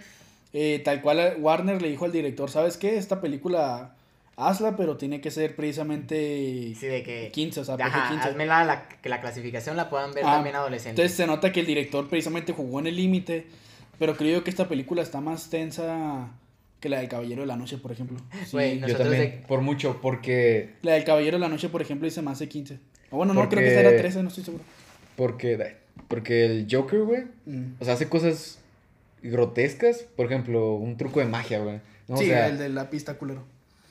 eh, tal cual Warner le dijo al director, ¿sabes qué? Esta película hazla, pero tiene que ser precisamente Sí, de que... 15, o sea, Ajá, PG-15. házmela la, que la clasificación la puedan ver Ah, también adolescentes. Entonces se nota que el director precisamente jugó en el límite, pero creo yo que esta película está más tensa que la del Caballero de la Noche, por ejemplo. Sí, Güey, Yo también, de- por mucho, porque. La del Caballero de la Noche, por ejemplo, dice más de 15. O bueno, no, Porque- creo que esta era 13, no estoy seguro. Porque. Porque el Joker, güey. Mm. O sea, hace cosas grotescas. Por ejemplo, un truco de magia, güey. ¿no? sí, o sea, el de la pista culero.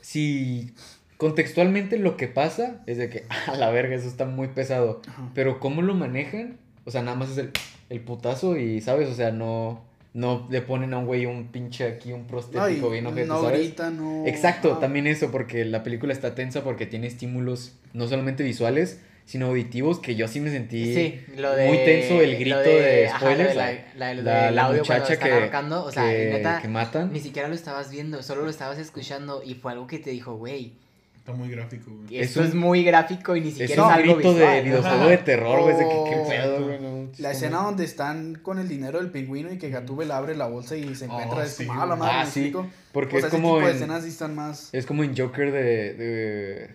Si contextualmente lo que pasa es de que, a la verga, eso está muy pesado. Ajá. Pero cómo lo manejan, o sea, nada más es el, el putazo y, ¿sabes? O sea, no, no le ponen a un güey un pinche aquí, un prostético bien ojete, no ¿sabes? grita, no... Exacto, ah, también eso, porque la película está tensa porque tiene estímulos no solamente visuales, sino auditivos, que yo sí me sentí Sí, lo de... muy tenso el grito de, ajá, lo de spoilers. la, la, la- la- la audio cuando muchacha que, ahorcando, o sea, que, neta, que matan. ni siquiera lo estabas viendo, solo lo estabas escuchando y fue algo que te dijo, güey, Está muy gráfico, güey. Es un- es muy gráfico y ni Es siquiera un es, algo grito de visual. videojuego Ajá. de terror, güey, de que qué Oh. pedo, güey. no, La escena no. donde están con el dinero del pingüino y que Gatúbel abre la bolsa y se encuentra Oh, es sí, la madre, Ah, ¿me sí? Porque O sea, es ese como de en, escenas sí están más... es como en Joker de, de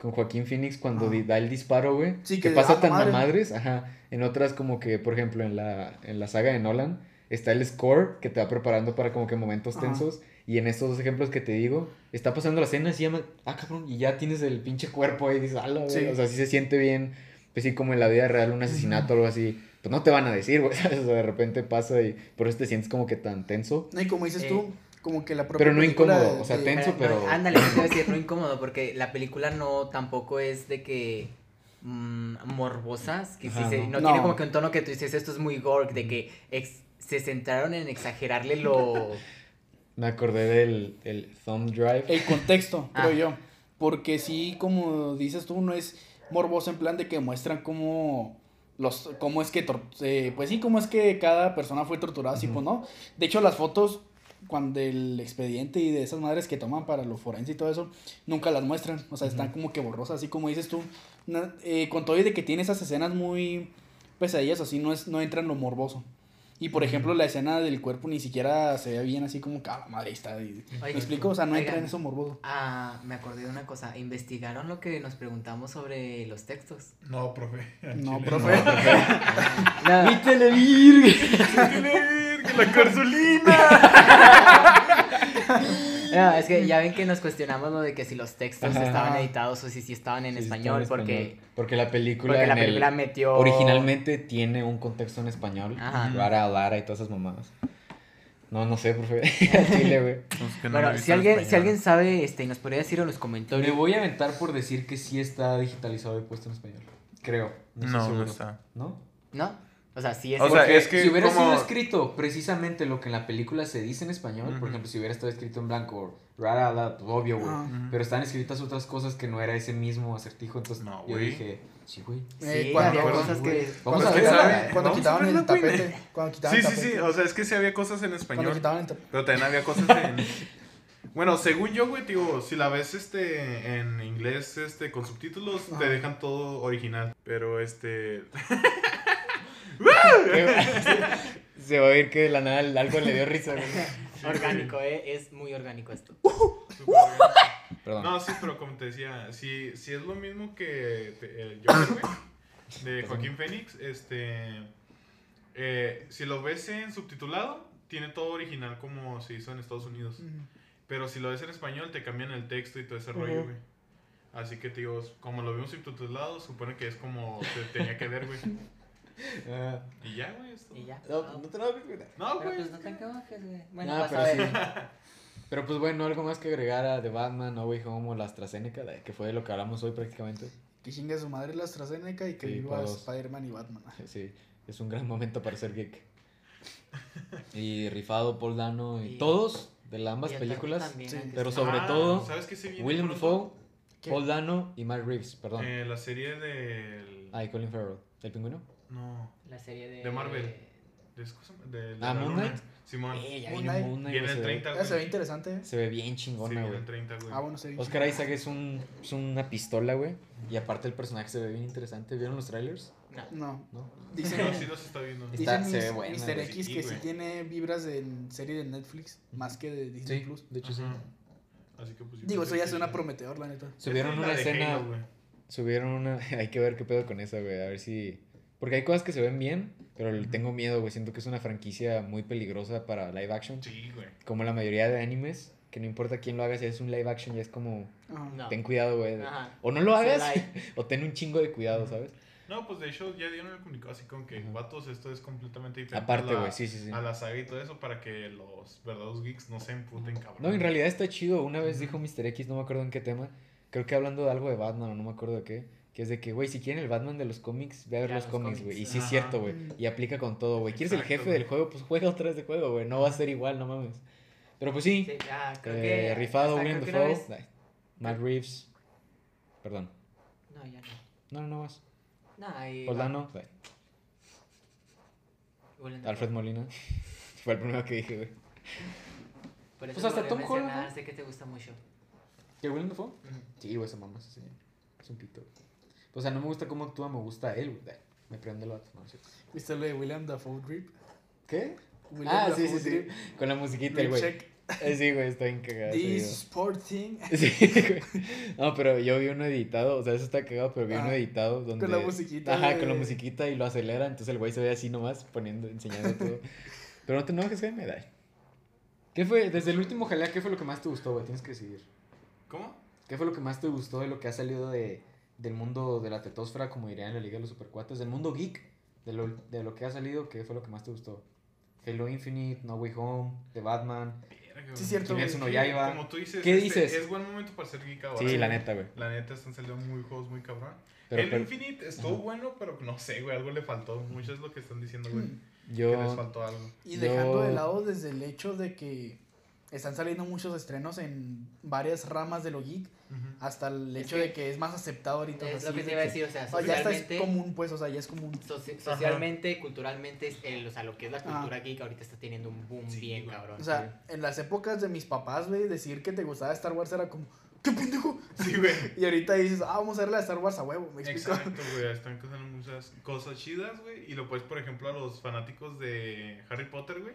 con Joaquín Phoenix cuando di- da el disparo, güey. Sí, que, que pasa ah, tan madre. a madres, ajá. En otras como que, por ejemplo, en la en la saga de Nolan está el score que te va preparando para como que momentos Ajá. tensos y en estos dos ejemplos que te digo, está pasando la escena y se llama, ah, cabrón, y ya tienes el pinche cuerpo ahí, y dices, "Ala, güey", Sí. o sea, sí se siente bien, pues sí como en la vida real un asesinato o algo así. Pues no te van a decir, güey, ¿sabes? O sea, de repente pasa y por eso te sientes como que tan tenso. No, y como dices Eh. tú, como que la propia Pero no incómodo, de- o sea, de- tenso, pero- ándale, te iba a decir, no incómodo, porque la película no tampoco es de que mm, morbosas, que sí Ajá, se- no. tiene como que un tono que tú dices, esto es muy gore, de que ex- se centraron en exagerarle lo... Me acordé del el thumb drive. El contexto, Ah. creo yo. Porque sí, como dices tú, no es morboso en plan de que muestran cómo los cómo es que eh, pues sí, cómo es que cada persona fue torturada, así Ujú. pues no. De hecho, las fotos cuando el expediente y de esas madres que toman para lo forense y todo eso, nunca las muestran, o sea, están Ujú. como que borrosas, así como dices tú. Na- eh, con todo y de que tiene esas escenas muy pesadillas, así no es no entra en lo morboso. Y por ejemplo, la escena del cuerpo ni siquiera se ve bien así como que, ah, madre está. y- ¿Me Oigan, explico? O sea, no entra oigan, en eso morboso. Ah, me acordé de una cosa, investigaron lo que nos preguntamos sobre los textos. No, profe. No, chile profe. No, ¡Mi televirgen! ¡Que la no, es que ya ven que nos cuestionamos lo de que si los textos Ajá. estaban editados o si, si estaban en español, está en porque, español. Porque la película, porque la el- película metió... originalmente tiene un contexto en español. Ajá. Lara, Lara y todas esas mamadas. No, no sé, profe. Chile, güey. Bueno, si alguien, si alguien sabe este, y nos podría decir en los comentarios... Me voy a aventar por decir que sí está digitalizado y puesto en español. Creo. No, no está. ¿No? ¿No? O sea, sí es. O sea, Porque es que si hubiera como- sido escrito precisamente lo que en la película se dice en español, por ejemplo, si hubiera estado escrito en blanco, rara, pues, obvio, güey. Pero están escritas otras cosas que no era ese mismo acertijo, entonces No, yo dije, sí, güey. Eh, sí, cuando- había cuando- cosas que. Vamos Cuando a quién ver. quitaban, sabe. cuando el tapete. Cuando quitaban Sí, el sí, sí. O sea, es que sí había cosas en español. quitaban el tapete. Pero también había cosas en. Bueno, según yo, güey, digo, si la ves este en inglés este con subtítulos, te dejan todo original. Pero este. Se va a oír que de la nada algo le dio risa, güey. Orgánico, eh. Es muy orgánico esto. Perdón. No, sí, pero como te decía, si, si es lo mismo que te- el Joker, güey, de Joaquín Phoenix, este. eh, si lo ves en subtitulado, tiene todo original como se hizo en Estados Unidos. Pero si lo ves en español, te cambian el texto y todo ese rollo, güey. Así que, tío, como lo vimos subtitulado, supone que es como se tenía que ver, güey. Y ya, güey. es todo. Y ya. no, no te lo hagas, güey. No, Pero güey. pues no te enojes, güey. Bueno, Ah, vas pero a sí. Pero pues bueno, algo más que agregar a The Batman, No Way Home o la AstraZeneca, que fue de lo que hablamos hoy prácticamente. Que chingue a su madre la AstraZeneca y que Sí, viva todos. Spider-Man y Batman. Sí, es un gran momento para ser geek. Y rifado Paul Dano y Y- todos de las ambas películas. también, sí, antes pero sobre Ah, todo, ¿sabes qué se viene William? Dafoe. Paul Dano y Matt Reeves, perdón. Eh, la serie del. Ah, y Colin Farrell. ¿El pingüino? No. La serie de. De Marvel. De, cosa- de, de Ah, la Moon. Knight. Simón. Eh, ya Moon Knight. Moon Knight, Viene el se ve- 30, Ya se ve interesante. ¿eh? Se ve bien Sí, chingona, viene güey. el 30, güey. Ah, bueno, se ve Oscar Isaac es, un, es una pistola, güey. Y aparte el personaje se ve bien interesante. ¿Vieron los trailers? No. No. ¿No? Dicen, No, sí los está viendo. Está- dicen se mis- ve buena, Mr. X Sí, que sí güey. tiene vibras de serie de Netflix más que de Disney Sí, Plus. de hecho sí. Así que pues. yo Digo, eso pensé ya suena sí. prometedor, la neta. Subieron una escena. Subieron una. Hay que ver qué pedo con esa, güey. A ver si. Porque hay cosas que se ven bien, pero le tengo miedo, güey. Siento que es una franquicia muy peligrosa para live action. Sí, güey. Como la mayoría de animes, que no importa quién lo haga, si es un live action, ya es como. No. Ten cuidado, güey. Ajá. O no lo hagas, o ten un chingo de cuidado, ¿sabes? No, pues de hecho ya dieron el comunicado así como que, Ajá. vatos, esto es completamente diferente. Aparte, a la- güey, sí, sí, sí. A la saga y todo eso para que los verdaderos geeks no se emputen, cabrón. No, en realidad está chido. Una vez dijo Mr. X, no me acuerdo en qué tema. Creo que hablando de algo de Batman o no me acuerdo de qué. Que es de que, güey, si quieren el Batman de los cómics, ve a ver Ya, los los cómics, güey. Y sí es cierto, güey. Y aplica con todo, güey. ¿Quieres el jefe del juego? Pues juega otra vez de juego, güey. No va a ser igual, no mames. Pero pues sí. Sí, ya, creo eh, que. rifado William Dafoe. Matt Reeves. Perdón. No, ya no. No, no, no más. No, y. Paul Dano. ay, Willem Alfred. Molina. Fue el primero que dije, güey. Pues hasta Tom Holland. Sé que te gusta mucho. ¿Qué, William Dafoe? Sí, güey, esa mamá, ese señor. Es un pito. güey. O sea, no me gusta cómo actúa, me gusta él, güey. Me prende el vato, no cierto. ¿Viste lo de William Dafoe Drip? ¿Qué? William ah, sí, Dafoe sí, sí. Drip. Con la musiquita, güey. Eh, Sí, güey, está bien cagado. This video. sport thing. Sí, güey. No, pero yo vi uno editado, o sea, eso está cagado, pero vi uno Ah, editado donde... la musiquita Ajá, de- con la musiquita y lo acelera, entonces el güey se ve así nomás, poniendo, enseñando todo. Pero no te enojes, Jaime, dale. ¿Qué fue, desde el último jalea, qué fue lo que más te gustó, güey? Tienes que decidir. ¿Cómo? ¿Qué fue lo que más te gustó de lo que ha salido de, del mundo de la tetosfera, como dirían en la Liga de los Supercuates? Del mundo geek, de lo, de lo que ha salido, ¿qué fue lo que más te gustó? Halo Infinite, No Way Home, The Batman. Verga, Sí, cierto, no Yaiba. Como tú dices, ¿Qué este, dices? es buen momento para ser geek ahora. Sí, güey. la neta, güey. La neta, están saliendo muy juegos muy cabrón. Pero, el pero Infinite estuvo Ajá. bueno, pero no sé, güey, algo le faltó. Mucho es lo que están diciendo, güey. Mm. Que les yo... faltó algo. Y Yo- dejando de lado desde el hecho de que están saliendo muchos estrenos en varias ramas de lo geek, hasta el Es hecho que- de que es más aceptado ahorita. Es lo que te iba a decir, o sea, sea, ya está es socialmente. común, pues, o sea, ya es común. soci- socialmente, culturalmente, es el- o sea, lo que es la Ajá. cultura geek ahorita está teniendo un boom Sí, bien cabrón. O sea, en las épocas de mis papás, güey, decir que te gustaba Star Wars era como, ¡qué pendejo! Sí, güey. Y ahorita dices, ah, vamos a verla de Star Wars a huevo, me explico. Exacto, güey. Están pasando muchas cosas chidas, güey. Y lo puedes, por ejemplo, a los fanáticos de Harry Potter, güey.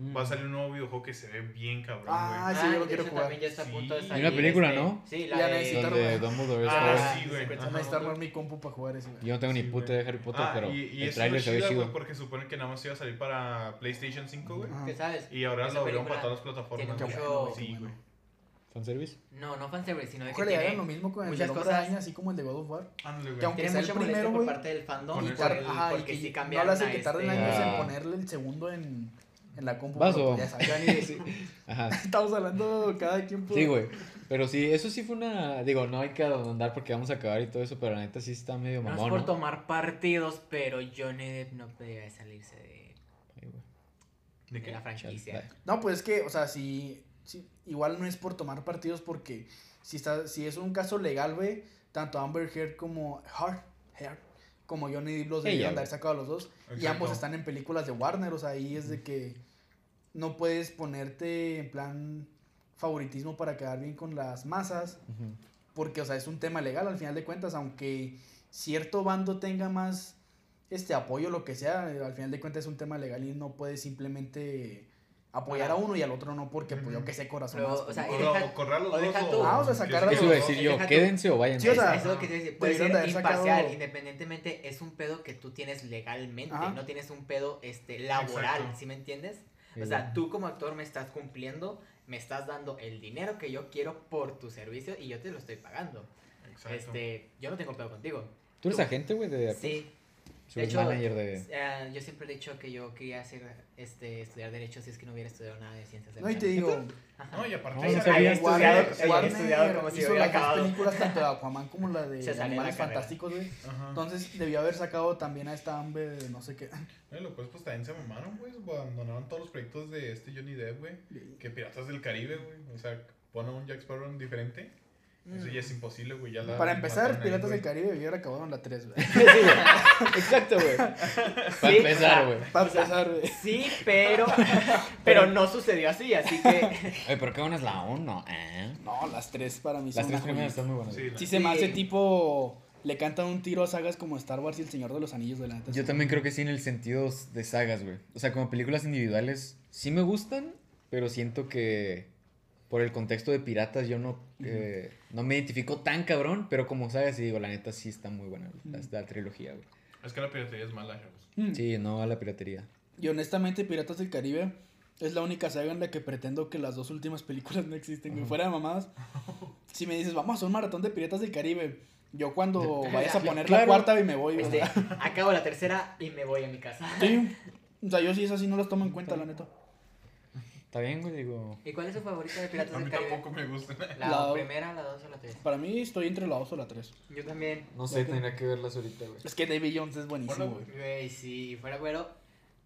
Mm. Va a salir un nuevo videojuego que se ve bien cabrón, güey. Ah, sí, Ah, yo lo quiero jugar. también ya está a punto de salir. Hay una película, este, ¿no? Sí, la Ya de... Donde Dumbledore es Ah, sí, güey. Van a necesitar mi compu para jugar ese, güey. Yo no tengo ni puta de Harry Potter, Ah, pero y, y el eso trailer es se ve chido. güey, porque supone que nada más iba a salir para PlayStation 5, güey. ¿Qué sabes? Y ahora lo abrieron para todas las plataformas. tiene güey. mucho- Sí, güey. ¿Fanservice? No, no fanservice, sino de que Ojalá le hagan tiene, lo mismo con el muchas cosas- Araña, así como el de God of War. Que güey. aunque tiene sea el mucha primero, por güey, parte del fandom Y el- por tar- el- ajá, y porque que sí no cambiaron le hace a que tarden este- años Ah. en ponerle el segundo en, en la compu. Vaso. pero pues ya sabes, ya ni- Ajá. Estamos hablando cada quien por... Sí, güey. Pero sí, eso sí fue una. Digo, no hay que andar porque vamos a acabar y todo eso, pero la neta sí está medio No es mamón. por ¿no? tomar partidos, pero Johnny Depp no podía salirse de, Ay. ¿De de qué? la franquicia. No, pues es que, o sea, si, si- igual no es por tomar partidos porque si está, si es un caso legal, güey, tanto Amber Heard como Heard, Heard, como Johnny Depp los debieron de haber sacado a los dos. Y ambos están en películas de Warner, o sea, ahí es de que no puedes ponerte en plan favoritismo para quedar bien con las masas, porque, o sea, es un tema legal al final de cuentas, aunque cierto bando tenga más este apoyo, lo que sea, eh, al final de cuentas es un tema legal y no puedes simplemente apoyar a uno y al otro no, porque, pues, yo que sé, corazón. Pero, más, o pues, sea, no. y O, deja- o correr a los o deja dos tú. Ah, o sea, sacar a Eso los iba a dos. decir yo, quédense o váyanse. Sí, o sea, Eso es lo que te decir, puede ser sacado- imparcial, independientemente es un pedo que tú tienes legalmente, Ajá. no tienes un pedo este laboral, Exacto. ¿sí me entiendes? Sí, O sea, tú como actor me estás cumpliendo, me estás dando el dinero que yo quiero por tu servicio y yo te lo estoy pagando. Exacto. Este, yo no tengo pedo contigo. ¿Tú eres agente, güey, de Sí, Su de hecho, manager de. eh, yo siempre he dicho que yo quería hacer, este, estudiar derecho si es que no hubiera estudiado nada de ciencias de No, y te digo, Ajá. No, y aparte. No, no sabía. he estudiado, Warner, estudiado como si hizo hubiera las acabado. películas, tanto de Aquaman como la de Se Animales. Fantásticos, güey. Entonces debió haber sacado también a esta Amber, de no sé qué. Bueno, pues, pues también se mamaron, güey. Abandonaron todos los proyectos de este Johnny Depp, güey. Que Piratas del Caribe, güey. O sea, pone un Jack Sparrow diferente. Eso ya es imposible, güey. Ya la Para empezar, Piratas del. Caribe haber acabado en la 3, güey. Sí, güey. Exacto, güey. Para Sí, empezar, güey. Para empezar, güey. Sí, pero, pero no sucedió así, así que Oye, pero qué buena es la 1, ¿eh? No, las tres para mí Las son tres una primeras joyita. están muy buenas. Sí, Sí se me hace tipo... Le cantan un tiro a sagas como Star Wars y El Señor de los Anillos de la neta. Yo también creo que sí en el sentido de sagas, güey. O sea, como películas individuales sí me gustan, pero siento que por el contexto de piratas yo no, eh, no me identifico tan cabrón, pero como sagas sí digo, la neta sí está muy buena la, trilogía, güey. Es que la piratería es mala, chavos. Mm. Sí, no a la piratería. Y honestamente, Piratas del Caribe es la única saga en la que pretendo que las dos últimas películas no existen, güey. Fuera de mamadas. Si me dices, vamos a hacer un maratón de Piratas del Caribe, yo cuando vayas a poner la cuarta y me voy, güey. este, acabo la tercera y me voy a mi casa. Sí. O sea, yo sí esas sí no las tomo en cuenta, la neta. Está bien, güey, digo. ¿Y cuál es su favorita de Piratas A mí del Caribe? tampoco me gusta. La, La- primera, la dos o la tres. Para mí estoy entre la 2 o la 3. Yo también. No sé, tendría que verlas ahorita, güey. Es que David Jones es buenísimo, Bueno, güey. Güey, si fuera güero,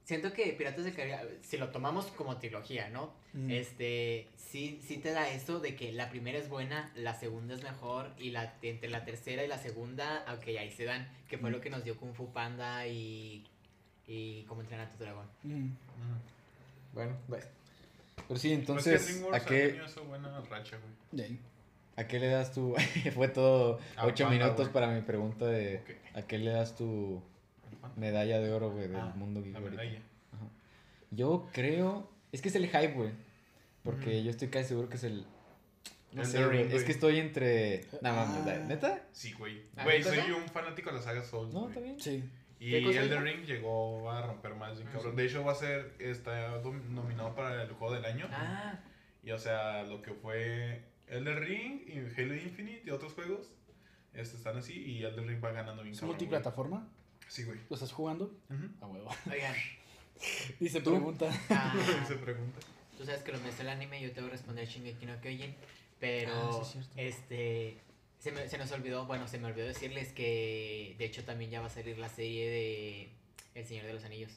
siento que Piratas del Caribe, si lo tomamos como trilogía, ¿no? Mm. Este, sí, sí te da eso de que la primera es buena, la segunda es mejor y la entre la tercera y la segunda, ok, ahí se dan, que fue Mm. lo que nos dio Kung Fu Panda y y cómo entrenar a tu dragón. Mm. Bueno, bueno. Pero sí, Entonces, entonces, ¿a qué, buena racha, güey. ¿a qué le das tu...? Fue todo A ocho Panda, minutos güey. para mi pregunta de... Ok. ¿A qué le das tu medalla de oro, güey, del Ah, mundo geek La medalla. Ajá. Yo creo. Es que es el hype, güey. Porque Ujú. yo estoy casi seguro que es el. No El sé, güey. Ring, Es que estoy entre. No mames, Ah. ¿neta? Sí, güey. ¿Ah, Güey, soy sí? un fanático de la saga Souls. No, güey. está bien. Sí. Y ¿Qué cosa Elden? Ring llegó a romper más bien Ah, cabrón. sí. De hecho, va a ser, está nominado para el juego del año. Ah, Y o sea, lo que fue Elden Ring y Halo Infinite y otros juegos este, están así. Y Elden Ring va ganando bien ¿Es cabrón. güey. multiplataforma? Sí, güey. ¿Lo estás jugando? Ujú. A huevo. oigan, Y se ¿Tú? pregunta. ah, Se pregunta. tú sabes que lo me el anime, yo te voy a responder Shingeki no Kyojin, pero Ah, sí, es cierto. este se, me- se nos olvidó, bueno, se me olvidó decirles que de hecho también ya va a salir la serie de El Señor de los Anillos.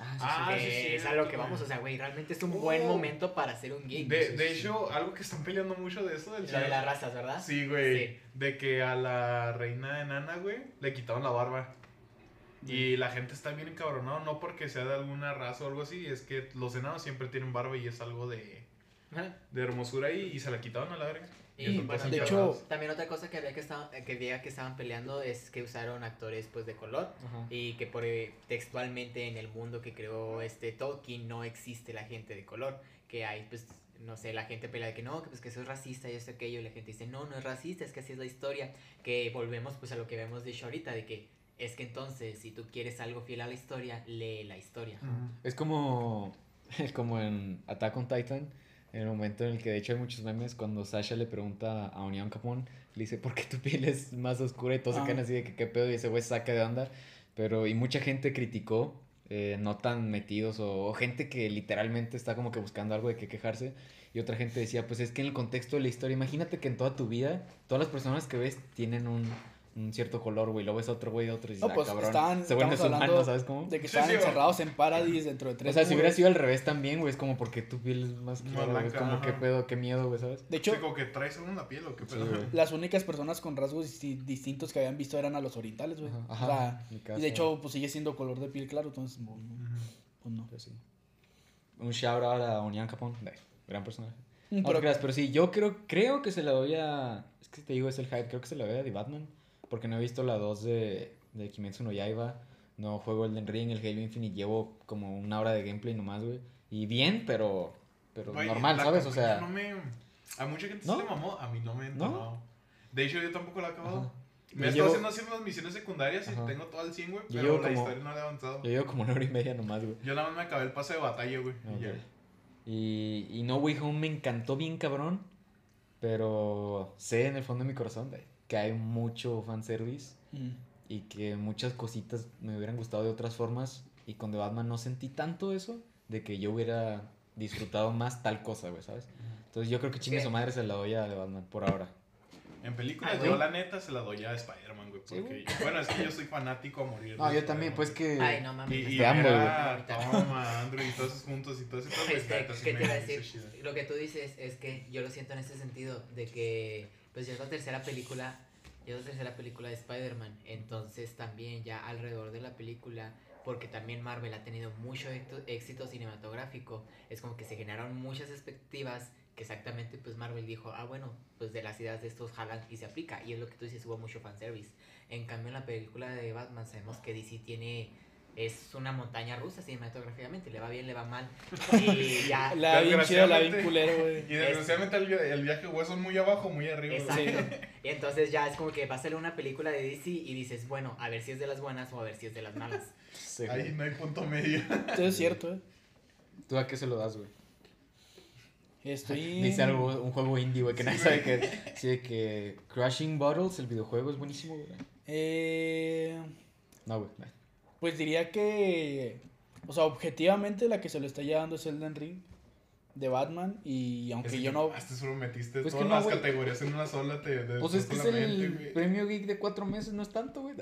Ah, Ah, Que sí, es a lo que vamos, o sea, güey, realmente es un Oh. buen momento para hacer un geek. De, sí, de sí. hecho, algo que están peleando mucho de eso del Lo de las razas, ¿verdad? Sí, güey. Sí. De que a la reina enana, güey, le quitaron la barba. Y la gente está bien encabronado, no porque sea de alguna raza o algo así, es que los enanos siempre tienen barba y es algo de, Ajá. de hermosura y, y se la quitaron a la verga. Y de hecho- También otra cosa que había que, estaban, que veía que estaban peleando es que usaron actores pues de color Ajá. y que por eh, textualmente en el mundo que creó este Tolkien no existe la gente de color, que hay pues no sé, la gente pelea de que no, que pues que eso es racista y esto aquello y la gente dice, "No, no es racista, es que así es la historia", que volvemos pues a lo que vemos dicho ahorita de que es que entonces si tú quieres algo fiel a la historia, lee la historia. Es como. Como en Attack on Titan. En el momento en el que de hecho hay muchos memes cuando Sasha le pregunta a Onion Capone, le dice, ¿por qué tu piel es más oscura? Y todos se Ah. quedan así de que qué pedo y ese güey se saca de onda. Pero, y mucha gente criticó, eh, no tan metidos, o, o gente que literalmente está como que buscando algo de que quejarse. Y otra gente decía, pues es que en el contexto de la historia, imagínate que en toda tu vida, todas las personas que ves tienen un, un cierto color, güey. Luego ves otro güey, otro y dices, No, ah, pues cabrón. estaban, se vuelve estamos humano, hablando ¿sabes cómo? de que Sí, estaban sí, encerrados en Paradis dentro de tres O sea, si hubiera sido al revés también, güey, es como porque tu piel es más clara, güey, es como ajá. qué pedo, qué miedo, güey, ¿sabes? De hecho, Sí, como que traes la piel o qué Sí, pedo. güey. las únicas personas con rasgos disti- distintos que habían visto eran a los orientales, güey. Ajá, O sea, y de hecho, pues sigue siendo color de piel claro, entonces, pues, no, pues no. Pues sí. Un shout out a Onian Capón, de- gran personaje. No pero- creas, pero sí, yo creo, creo que se la doy a. Es que te digo, es el hype, creo que se la doy a The Batman. Porque no he visto la 2 de, de Kimetsu no Yaiba. No juego Elden Ring, el Halo Infinite. Llevo como una hora de gameplay nomás, güey. Y bien, pero. Pero normal, ¿sabes? O sea. no me- a mucha gente ¿No? se le mamó, a mí no me entonó. De hecho, yo tampoco la he acabado. Ajá. Me he estado haciendo haciendo las misiones secundarias y tengo todo al 100, güey, pero la como- historia no la he avanzado. Yo llevo como una hora y media nomás, güey. Yo nada más me acabé el pase de batalla, güey. Y, y No Way Home me encantó bien cabrón. Pero sé en el fondo de mi corazón güey, que hay mucho fanservice. Mm. y que muchas cositas me hubieran gustado de otras formas y con The Batman no sentí tanto eso de que yo hubiera disfrutado más tal cosa, güey, ¿sabes? Entonces yo creo que chingue su madre se la doy a The Batman por ahora. En películas, Ah, yo güey. la neta se la doy a Spider-Man, güey. Sí, Porque, bueno, es que yo soy fanático a morir. No, de yo también, Spider-Man, pues que... Ay, no Y, mames. y Te amo, güey. a Tom, a Andrew y todos juntos y todo ese Este, sí ¿Qué te iba a decir? Lo que tú dices es que yo lo siento en este sentido, de que pues ya es la tercera película, ya es la tercera película de Spider-Man, entonces también ya alrededor de la película, porque también Marvel ha tenido mucho éxito, cinematográfico, es como que se generaron muchas expectativas que exactamente pues Marvel dijo, ah bueno, pues de las ideas de estos jalan y se aplica, y es lo que tú dices, hubo mucho fanservice. En cambio en la película de Batman sabemos que DC tiene... Es una montaña rusa cinematográficamente, le va bien, le va mal. Y ya, La bien chido, la bien culero, güey. Y desgraciadamente el, vi- el viaje, güey, son muy abajo, muy arriba. güey. Exacto. Y entonces ya es como que va a salir una película de DC y dices, bueno, a ver si es de las buenas o a ver si es de las malas. Sí, Ahí no hay punto medio. Eso es cierto, eh. ¿Tú a qué se lo das, güey? Estoy... Dice algo, un juego indie, güey, que Sí, nadie sabe que... Sí, de que Crushing Bottles, el videojuego, es buenísimo, güey. Eh, No, güey. Pues diría que... O sea, objetivamente la que se lo está llevando es Elden Ring de Batman y aunque Es que yo no... Hasta solo metiste Pues todas no, las categorías en una sola. Te, te Pues es que es el premio geek de cuatro meses, no es tanto, güey.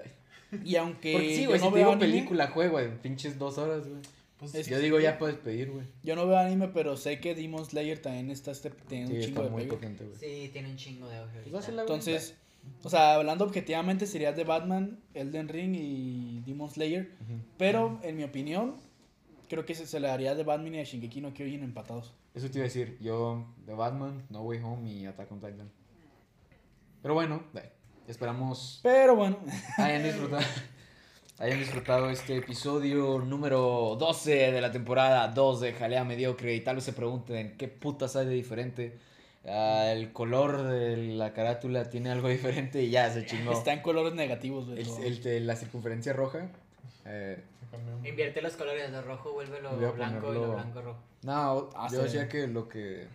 Y aunque Porque sí, güey, no si te veo digo anime, película, juego, en pinches dos horas, güey. Pues Es- Yo digo, ya puedes pedir, güey. yo no veo anime, pero sé que Demon Slayer también está este, tiene Sí, un está chingo de muy pegue. potente, güey. Sí, tiene un chingo de auge. Pues. Entonces, o sea, hablando objetivamente sería de Batman, Elden Ring y Demon Slayer. Pero, en mi opinión, creo que se, se le daría de Batman y a Shingeki no Kyojin empatados. Eso te iba a decir, yo de Batman, No Way Home y Attack on Titan. Pero bueno, esperamos Pero bueno, hayan disfrutado, hayan disfrutado este episodio número 12 de la temporada 2 de Jalea Mediocre y tal vez se pregunten qué putas hay de diferente. Ah, el color de la carátula tiene algo diferente y ya se chingó. está en colores negativos, güey. El, todo. el de la circunferencia roja. eh, Invierte los colores, lo rojo vuélvelo Voy a blanco y lo blanco rojo. No, Ah, yo sí. decía que lo que.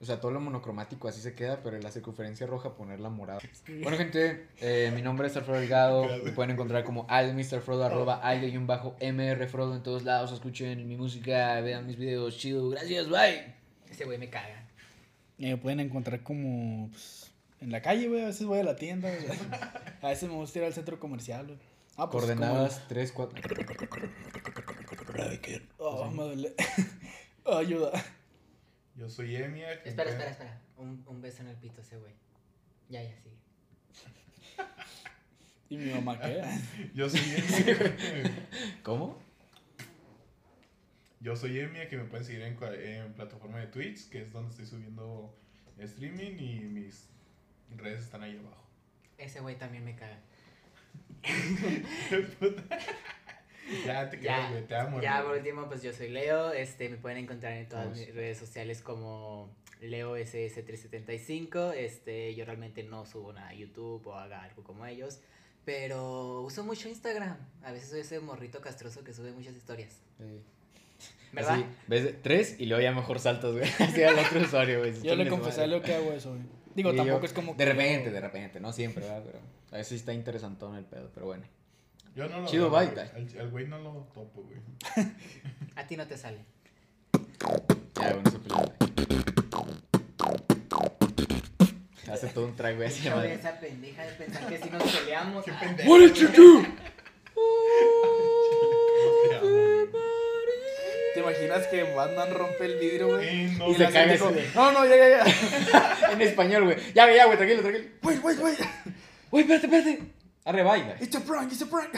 O sea, todo lo monocromático así se queda, pero en la circunferencia roja ponerla morada. Bueno, gente, eh, mi nombre es Alfredo Delgado. Me pueden encontrar como al Mr. Frodo, arroba al un bajo MR Frodo en todos lados. Escuchen mi música, vean mis videos. Chido, gracias, bye. Ese güey me caga. Me pueden encontrar como pues, en la calle, güey. A veces voy a la tienda. güey. A veces me gusta ir al centro comercial, güey. Ah, pues, Coordenadas 3, 4. como- Oh, me duele. Ayuda. Yo soy Emia. que Espera, espera, espera. Un, un beso en el pito ese güey. Ya, ya, sigue. ¿Y mi mamá qué? Yo soy Emia. ¿Cómo? Yo soy Emia, que me pueden seguir en, en plataforma de Twitch, que es donde estoy subiendo streaming y mis redes están ahí abajo. Ese güey también me caga. Ya te quedas, güey, te amo. ya por último, pues yo soy Leo. Este, me pueden encontrar en todas Vamos. mis redes sociales como LeoSS375. Este, yo realmente no subo nada a YouTube o haga algo como ellos. Pero uso mucho Instagram. A veces soy ese morrito castroso que sube muchas historias. Eh, ¿Verdad? Así, ves de- tres y luego ya mejor saltas, güey. Así al otro usuario, güey. Yo le confesé lo que hago eso, güey. Digo, Sí, tampoco yo- es como De que repente, yo- de repente, no siempre, ¿verdad? Pero a veces está interesantón el pedo, pero bueno. Yo no lo Chido, veo, bye, al güey no lo topo, güey. A ti no te sale. Ya, bueno, se peleó. Hace todo un trago, güey, así de esa pendeja de pensar que si nos peleamos. Qué ah, pendejo. What did you do? imaginas que Batman rompe el vidrio, güey? No, Y se la cae gente No, no, ya, ya, ya. En español, güey. Ya, ya, güey, tranquilo, tranquilo. Wait, wait, wait. Uy, espérate, espérate. Arre, bye, güey. It's a prank, it's a prank.